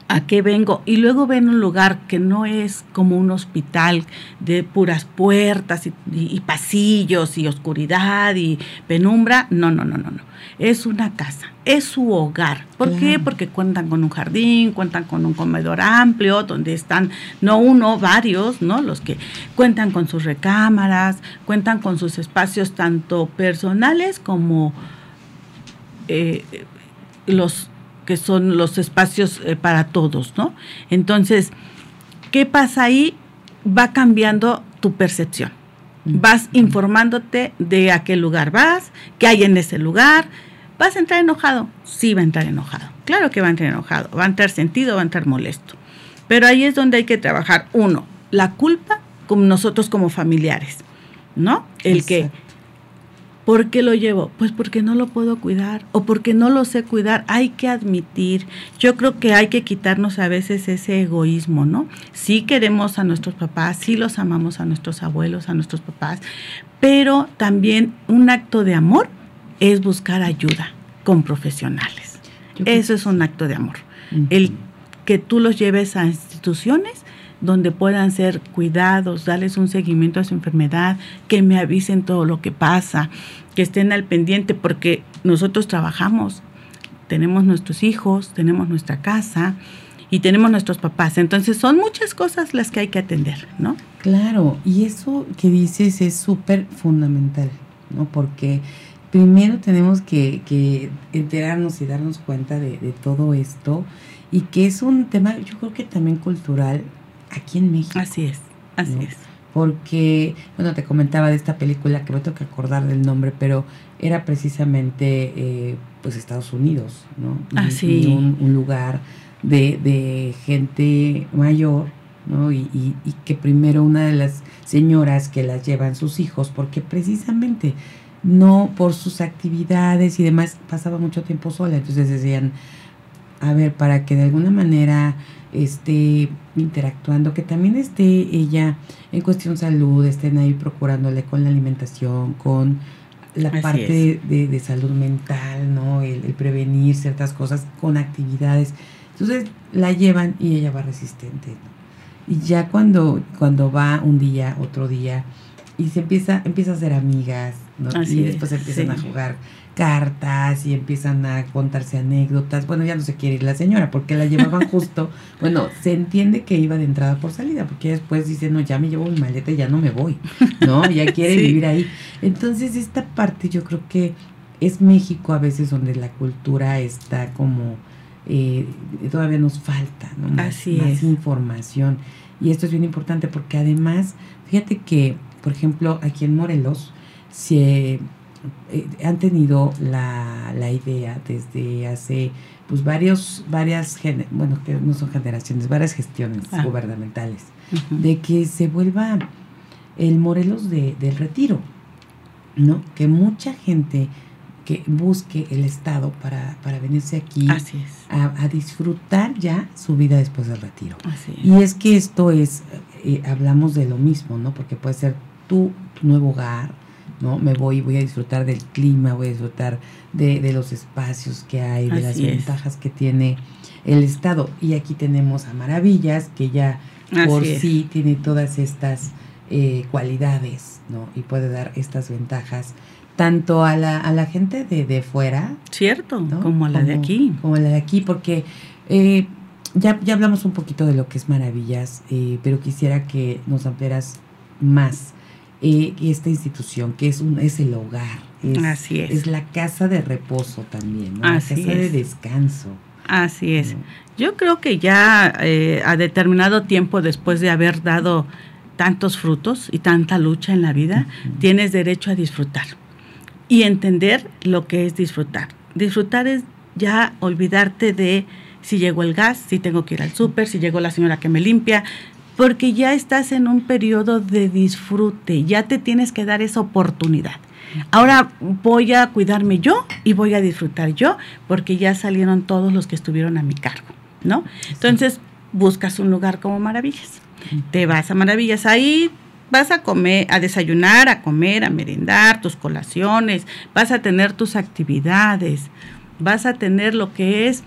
a qué vengo y luego ven un lugar que no es como un hospital de puras puertas y, pasillos y oscuridad y penumbra, no, no, no, no, no. Es una casa, es su hogar. ¿Por qué? Porque cuentan con un jardín, cuentan con un comedor amplio donde están no uno, varios, ¿no? Los que cuentan con sus recámaras, cuentan con sus espacios tanto personales como eh, los que son los espacios eh, para todos, ¿no? Entonces, ¿qué pasa ahí? Va cambiando tu percepción. Vas informándote de a qué lugar vas, qué hay en ese lugar. ¿Vas a entrar enojado? Sí, va a entrar enojado. Claro que va a entrar enojado. Va a entrar sentido, va a entrar molesto. Pero ahí es donde hay que trabajar. Uno, la culpa con nosotros como familiares, ¿no? El que ¿Por qué lo llevo? Pues porque no lo puedo cuidar o porque no lo sé cuidar. Hay que admitir. Yo creo que hay que quitarnos a veces ese egoísmo, ¿no? Sí queremos a nuestros papás, sí los amamos a nuestros abuelos, a nuestros papás, pero también un acto de amor es buscar ayuda con profesionales. Eso es un acto de amor. El que tú los lleves a instituciones donde puedan ser cuidados, darles un seguimiento a su enfermedad, que me avisen todo lo que pasa, que estén al pendiente, porque nosotros trabajamos, tenemos nuestros hijos, tenemos nuestra casa y tenemos nuestros papás. Entonces son muchas cosas las que hay que atender, ¿no? Claro, y eso que dices es súper fundamental, ¿no? Porque primero tenemos que, enterarnos y darnos cuenta de, de todo esto y que es un tema, yo creo que también cultural, aquí en México. Así es, así es. Porque, bueno, te comentaba de esta película que me tengo que acordar del nombre, pero era precisamente, eh, pues, Estados Unidos, ¿no? Así. Ah, un, lugar de, de, gente mayor, ¿no? Y, y, y, que primero una de las señoras que las llevan sus hijos, porque precisamente no por sus actividades y demás pasaba mucho tiempo sola, entonces decían, a ver, para que de alguna manera esté interactuando, que también esté ella en cuestión salud, estén ahí procurándole con la alimentación, con la parte de, salud mental, ¿no? El, prevenir ciertas cosas con actividades. Entonces la llevan y ella va resistente. Y ya cuando, cuando va un día, otro día, y se empieza, empieza a ser amigas, ¿no? y después empiezan a jugar cartas y empiezan a contarse anécdotas. Bueno, ya no se quiere ir la señora porque la llevaban justo. Bueno, se entiende que iba de entrada por salida porque después dice, no, ya me llevo mi maleta y ya no me voy, ¿no? Ya quiere vivir ahí. Entonces, esta parte yo creo que es México a veces donde la cultura está como... Eh, todavía nos falta ¿no? más, más información y esto es bien importante porque además fíjate que por ejemplo aquí en Morelos se eh, han tenido la, la, idea desde hace pues varios, varias, bueno, que no son generaciones, varias gestiones ah. gubernamentales, de que se vuelva el Morelos de, del retiro, ¿no? Que mucha gente que busque el Estado para, para venirse aquí a, disfrutar ya su vida después del retiro. Y es que esto es, eh, hablamos de lo mismo, ¿no? Porque puede ser tu, tu nuevo hogar, ¿no? Me voy, voy a disfrutar del clima, voy a disfrutar de, los espacios que hay, de las ventajas que tiene el estado. Y aquí tenemos a Maravillas, que ya por sí tiene todas estas eh, cualidades, ¿no? Y puede dar estas ventajas tanto a la, a la gente de, de fuera. Cierto, como a la de aquí. Como a la de aquí, porque eh, ya, ya hablamos un poquito de lo que es Maravillas, eh, pero quisiera que nos ampliaras más esta institución, que es, un, es el hogar, es, Así es. es la casa de reposo también, ¿no? Así la casa de es. descanso. Así es. ¿no? Yo creo que ya eh, a determinado tiempo después de haber dado tantos frutos y tanta lucha en la vida, tienes derecho a disfrutar y entender lo que es disfrutar. Disfrutar es ya olvidarte de si llegó el gas, si tengo que ir al súper, si llegó la señora que me limpia, porque ya estás en un periodo de disfrute, ya te tienes que dar esa oportunidad. Ahora voy a cuidarme yo y voy a disfrutar yo, porque ya salieron todos los que estuvieron a mi cargo, ¿no? Entonces buscas un lugar como Maravillas. Te vas a Maravillas, ahí vas a comer, a desayunar, a comer, a merendar, tus colaciones, vas a tener tus actividades, vas a tener lo que es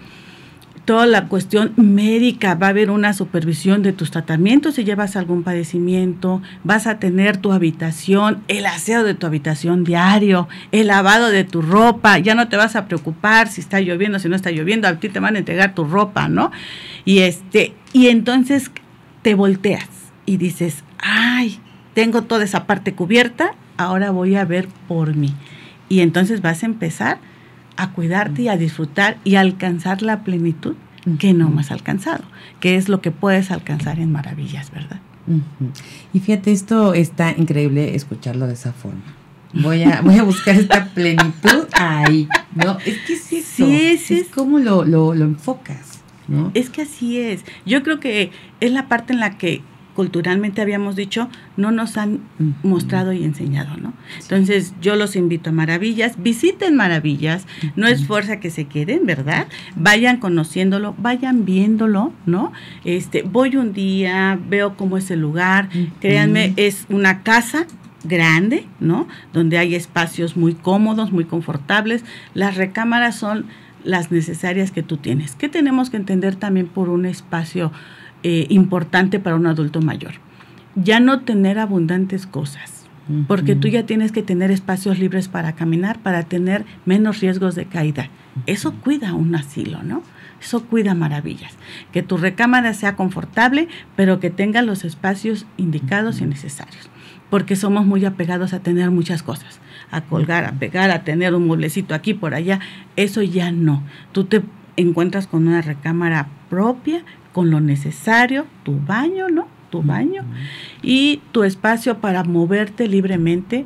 toda la cuestión médica, va a haber una supervisión de tus tratamientos si llevas algún padecimiento, vas a tener tu habitación, el aseo de tu habitación diario, el lavado de tu ropa, ya no te vas a preocupar si está lloviendo, si no está lloviendo, a ti te van a entregar tu ropa, ¿no? Y este, y entonces te volteas y dices, "Ay, tengo toda esa parte cubierta, ahora voy a ver por mí." Y entonces vas a empezar a cuidarte y a disfrutar y a alcanzar la plenitud que no has alcanzado, que es lo que puedes alcanzar en maravillas, ¿verdad? Y fíjate, esto está increíble escucharlo de esa forma. Voy a, voy a buscar esta plenitud ahí, ¿no? Es que es eso. Sí, sí. Es como lo, lo, lo enfocas, ¿no? Es que así es. Yo creo que es la parte en la que culturalmente habíamos dicho no nos han mostrado y enseñado, ¿no? Entonces yo los invito a Maravillas, visiten Maravillas, no es fuerza que se queden, ¿verdad? Vayan conociéndolo, vayan viéndolo, ¿no? Este, voy un día, veo cómo es el lugar, créanme, es una casa grande, ¿no? Donde hay espacios muy cómodos, muy confortables. Las recámaras son las necesarias que tú tienes. ¿Qué tenemos que entender también por un espacio eh, importante para un adulto mayor? Ya no tener abundantes cosas, porque tú ya tienes que tener espacios libres para caminar, para tener menos riesgos de caída. Eso cuida un asilo, ¿no? Eso cuida maravillas. Que tu recámara sea confortable, pero que tenga los espacios indicados y necesarios. Porque somos muy apegados a tener muchas cosas, a colgar, a pegar, a tener un mueblecito aquí, por allá. Eso ya no. Tú te encuentras con una recámara propia, con lo necesario, tu baño, ¿no? Tu baño y tu espacio para moverte libremente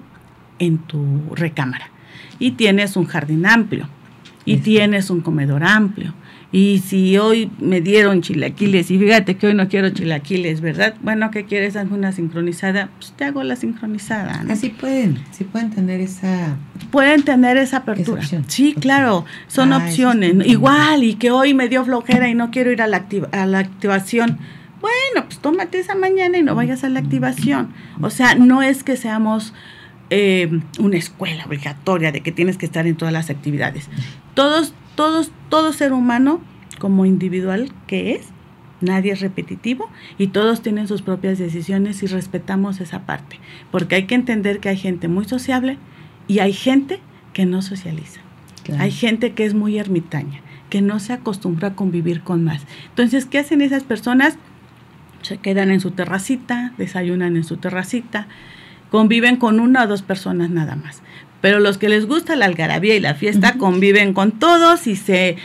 en tu recámara. Y tienes un jardín amplio y tienes un comedor amplio. Y si hoy me dieron chilaquiles y fíjate que hoy no quiero chilaquiles, ¿verdad? Bueno, ¿qué quieres? Hazme una sincronizada. Pues te hago la sincronizada. ¿no? Así pueden, sí pueden tener esa... Pueden tener esa apertura. Esa. Sí, claro, son Ah, opciones. Igual, y que hoy me dio flojera y no quiero ir a la, activa- a la activación. Bueno, pues tómate esa mañana y no vayas a la activación. O sea, no es que seamos eh, una escuela obligatoria de que tienes que estar en todas las actividades. Todos, todos, todo ser humano, como individual que es, nadie es repetitivo y todos tienen sus propias decisiones y respetamos esa parte. Porque hay que entender que hay gente muy sociable y hay gente que no socializa. Claro. Hay gente que es muy ermitaña, que no se acostumbra a convivir con más. Entonces, ¿qué hacen esas personas? Se quedan en su terracita, desayunan en su terracita, conviven con una o dos personas nada más. Pero los que les gusta la algarabía y la fiesta conviven con todos y se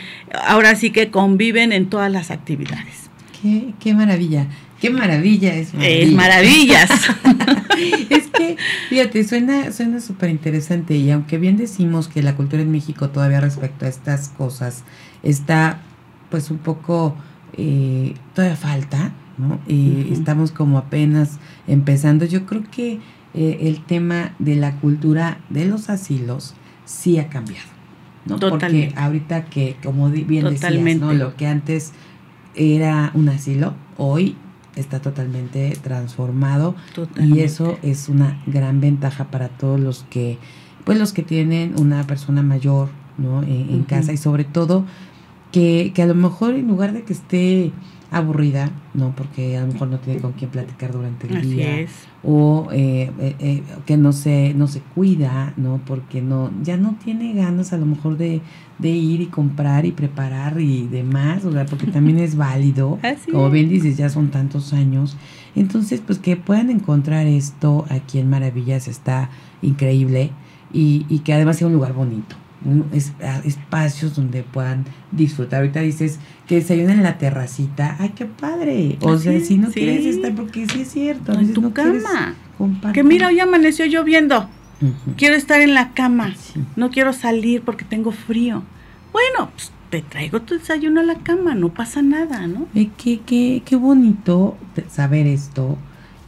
ahora sí que conviven en todas las actividades. Qué, qué maravilla, qué maravilla es Es maravillas. es que, fíjate, suena suena súper interesante y aunque bien decimos que la cultura en México todavía respecto a estas cosas está pues un poco, eh, todavía falta, ¿no? Eh, Ujú. Estamos como apenas empezando. Yo creo que eh, el tema de la cultura de los asilos sí ha cambiado, ¿no? Totalmente. Porque ahorita que, como bien decías, Totalmente. ¿no? Lo que antes era un asilo, hoy está totalmente transformado y eso es una gran ventaja para todos los que pues los que tienen una persona mayor no en, casa y sobre todo que, que a lo mejor en lugar de que esté aburrida no porque a lo mejor no tiene con quién platicar durante el Así día. es. o eh, eh, eh, que no se no se cuida no porque no ya no tiene ganas a lo mejor de, de ir y comprar y preparar y demás o sea porque también es válido. Así como bien dices ya son tantos años. Entonces pues que puedan encontrar esto aquí en Maravillas está increíble y, y que además sea un lugar bonito. Es, espacios donde puedan disfrutar. Ahorita dices que desayunen en la terracita. ¡Ay, qué padre! O sea, si no quieres estar, porque sí es cierto. En tu cama. Que mira, hoy amaneció lloviendo. Quiero estar en la cama. No quiero salir porque tengo frío. Bueno, pues te traigo tu desayuno a la cama, no pasa nada, ¿no? Eh, qué, qué, qué bonito saber esto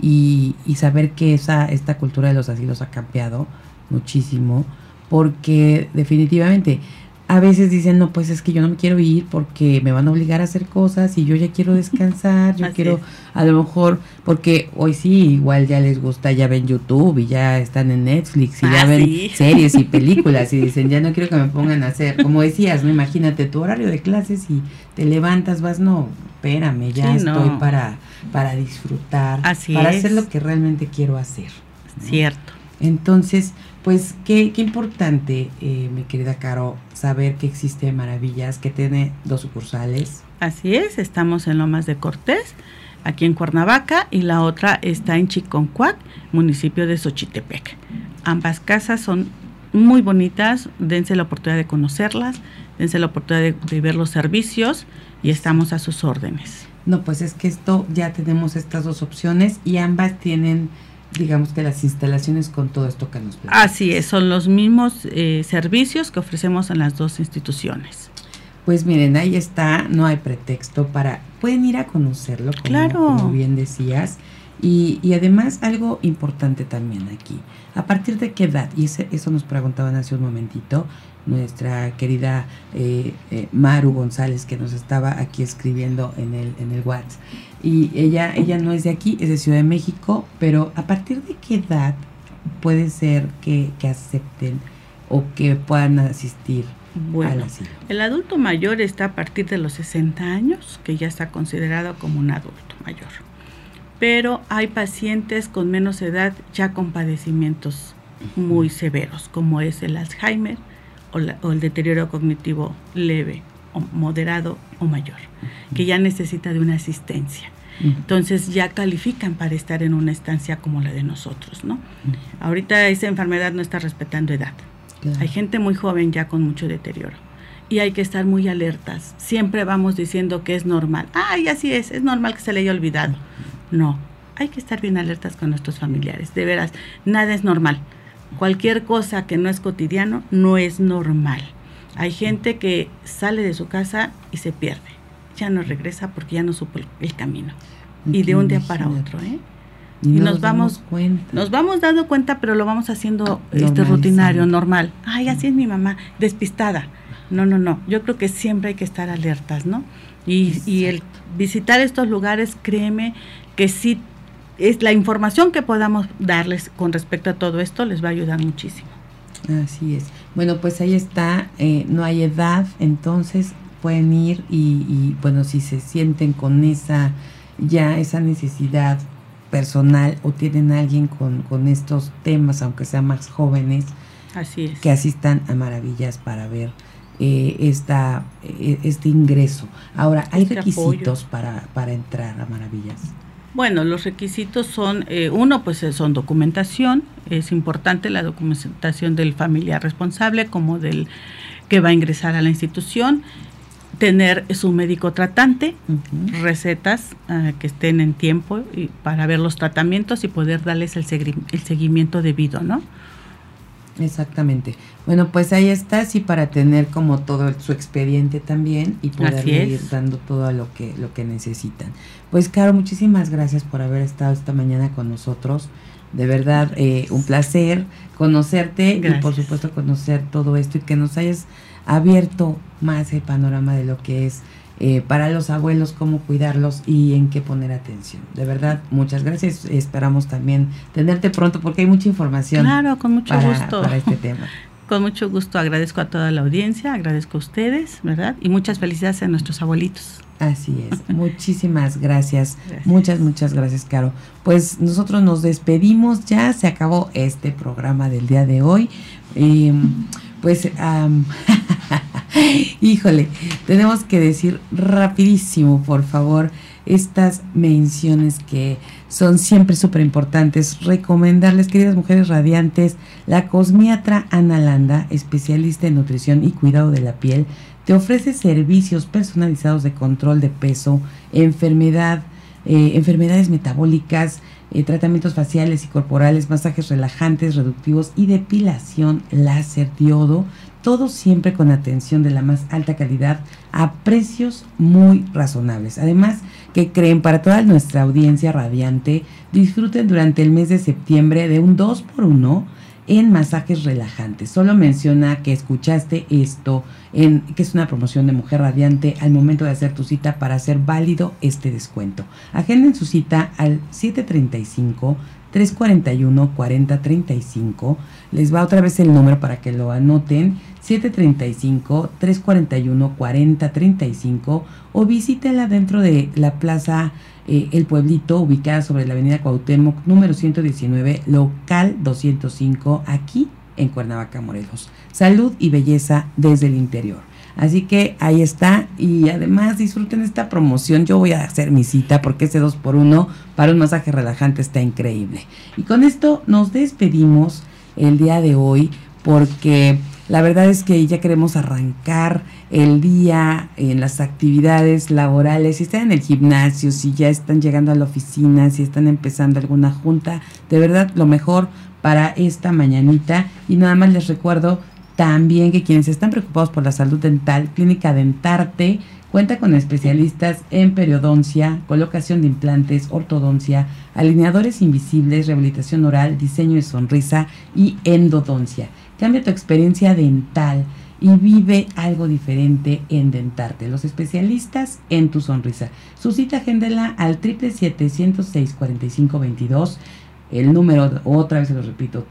y, y saber que esa, esta cultura de los asilos ha cambiado muchísimo, porque definitivamente a veces dicen, no, pues es que yo no me quiero ir porque me van a obligar a hacer cosas y yo ya quiero descansar, yo quiero a lo mejor, porque hoy sí, igual ya les gusta, ya ven YouTube y ya están en Netflix y ya ah, ven series y películas y dicen, ya no quiero que me pongan a hacer, como decías, no imagínate tu horario de clases y te levantas, vas, no, espérame, ya estoy para, para disfrutar, para hacer lo que realmente quiero hacer. Cierto. Entonces, pues qué, qué importante, eh, mi querida Caro, saber que existe Maravillas, que tiene dos sucursales. Así es, estamos en Lomas de Cortés, aquí en Cuernavaca, y la otra está en Chiconcuac, municipio de Xochitepec. Ambas casas son muy bonitas, dense la oportunidad de conocerlas, dense la oportunidad de ver los servicios y estamos a sus órdenes. No, pues es que esto ya tenemos estas dos opciones y ambas tienen digamos que las instalaciones con todo esto que nos Así es, son los mismos eh, servicios que ofrecemos en las dos instituciones. Pues miren, ahí está, no hay pretexto para, pueden ir a conocerlo, como, claro. como bien decías. Y, y, además algo importante también aquí, ¿a partir de qué edad? Y ese, eso nos preguntaban hace un momentito nuestra querida eh, eh, Maru González que nos estaba aquí escribiendo en el, en el WhatsApp y ella, ella no es de aquí, es de Ciudad de México, pero ¿a partir de qué edad puede ser que, acepten o que puedan asistir bueno, El adulto mayor está a partir de los 60 años, que ya está considerado como un adulto mayor. Pero hay pacientes con menos edad ya con padecimientos muy severos, como es el Alzheimer o, o el deterioro cognitivo leve moderado o mayor, que ya necesita de una asistencia. Entonces ya califican para estar en una estancia como la de nosotros, ¿no? Ahorita esa enfermedad no está respetando edad. Hay gente muy joven ya con mucho deterioro y hay que estar muy alertas. Siempre vamos diciendo que es normal. Ay, así es, es normal que se le haya olvidado. No, hay que estar bien alertas con nuestros familiares. De veras, nada es normal. Cualquier cosa que no es cotidiano no es normal. Hay gente que sale de su casa y se pierde. Ya no regresa porque ya no supo el, camino. Y de un día para otro, ¿eh? Y, nos, vamos cuenta. nos vamos dando cuenta, pero lo vamos haciendo este rutinario, normal. Ay, así es mi mamá, despistada. No, no, no. Yo creo que siempre hay que estar alertas, ¿no? Y, y el visitar estos lugares, créeme que sí es la información que podamos darles con respecto a todo esto les va a ayudar muchísimo. Así es. Bueno, pues ahí está, eh, no hay edad, entonces pueden ir y, bueno, si se sienten con esa, ya esa necesidad personal o tienen alguien con, con estos temas, aunque sean más jóvenes, Así es. que asistan a Maravillas para ver eh, esta, eh, este ingreso. Ahora, ¿hay este requisitos para, para entrar a Maravillas? Bueno, los requisitos son, eh, uno, pues eh, son documentación, es importante la documentación del familiar responsable como del que va a ingresar a la institución, tener su médico tratante, recetas ah, que estén en tiempo y para ver los tratamientos y poder darles el, el seguimiento debido, ¿no? Exactamente. Bueno, pues ahí está, sí, para tener como todo su expediente también y poder ir dando todo lo que, lo que necesitan. Pues, Caro, muchísimas gracias por haber estado esta mañana con nosotros. De verdad, eh, un placer conocerte y por supuesto conocer todo esto y que nos hayas abierto más el panorama de lo que es eh, para los abuelos, cómo cuidarlos y en qué poner atención. De verdad, muchas gracias. Esperamos también tenerte pronto porque hay mucha información. Claro, con mucho gusto. Para este tema. Con mucho gusto agradezco a toda la audiencia, agradezco a ustedes, ¿verdad? Y muchas felicidades a nuestros abuelitos. Así es. Muchísimas gracias. Muchas, muchas gracias, Caro. Pues nosotros nos despedimos ya. Se acabó este programa del día de hoy. Em, pues, híjole, tenemos que decir rapidísimo, por favor, estas menciones que son siempre súper importantes. Recomendarles, queridas mujeres radiantes, la cosmiatra Ana Landa, especialista en nutrición y cuidado de la piel, te ofrece servicios personalizados de control de peso, enfermedad, eh, enfermedades metabólicas, eh, tratamientos faciales y corporales, masajes relajantes, reductivos y depilación láser diodo todo siempre con atención de la más alta calidad a precios muy razonables. Además, que creen para toda nuestra audiencia radiante, disfruten durante el mes de septiembre de un 2x1 en masajes relajantes. Solo menciona que escuchaste esto, en, que es una promoción de Mujer Radiante al momento de hacer tu cita para hacer válido este descuento. Agenden su cita al 735 341 4035. Les va otra vez el número para que lo anoten. 735-341-4035 o visítela dentro de la Plaza eh, El Pueblito, ubicada sobre la Avenida Cuauhtémoc, número 119, local 205, aquí en Cuernavaca, Morelos. Salud y belleza desde el interior. Así que ahí está y además disfruten esta promoción. Yo voy a hacer mi cita porque ese 2 por 1 para un masaje relajante está increíble. Y con esto nos despedimos el día de hoy porque la verdad es que ya queremos arrancar el día en las actividades laborales. Si están en el gimnasio, si ya están llegando a la oficina, si están empezando alguna junta, de verdad lo mejor para esta mañanita. Y nada más les recuerdo también que quienes están preocupados por la salud dental, Clínica Dentarte cuenta con especialistas en periodoncia, colocación de implantes, ortodoncia, alineadores invisibles, rehabilitación oral, diseño de sonrisa y endodoncia. Cambia tu experiencia dental y vive algo diferente en Dentarte. Los especialistas en tu sonrisa. Su cita agéndela al 777-106-4522. El número, otra vez se lo repito,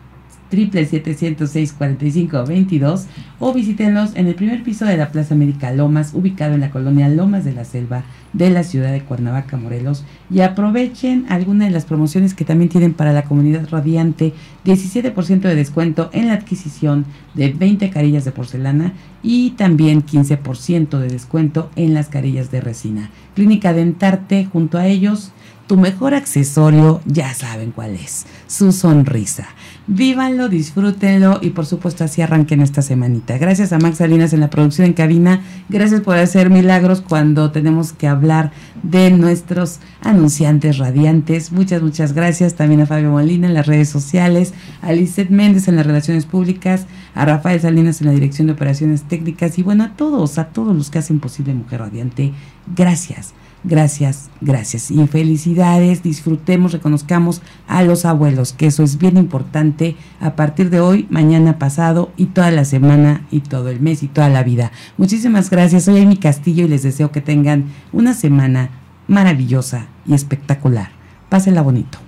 777-106-4522 o visítenos en el primer piso de la Plaza Médica Lomas, ubicado en la colonia Lomas de la Selva de la ciudad de Cuernavaca, Morelos. Y aprovechen alguna de las promociones que también tienen para la comunidad radiante. 17% de descuento en la adquisición de 20 carillas de porcelana y también 15% de descuento en las carillas de resina. Clínica Dentarte, junto a ellos, tu mejor accesorio, ya saben cuál es, su sonrisa. Vívanlo, disfrútenlo y por supuesto así arranquen esta semanita. Gracias a Max Salinas en la producción en cabina. Gracias por hacer milagros cuando tenemos que hablar de nuestros anunciantes radiantes. Muchas, muchas gracias. También a Fabio Molina en las redes sociales, a Lizeth Méndez en las relaciones públicas, a Rafael Salinas en la dirección de operaciones técnicas y bueno, a todos, a todos los que hacen posible Mujer Radiante. Gracias. Gracias, gracias. Y felicidades, disfrutemos, reconozcamos a los abuelos, que eso es bien importante a partir de hoy, mañana pasado y toda la semana y todo el mes y toda la vida. Muchísimas gracias. Soy Amy Castillo y les deseo que tengan una semana maravillosa y espectacular. Pásenla bonito.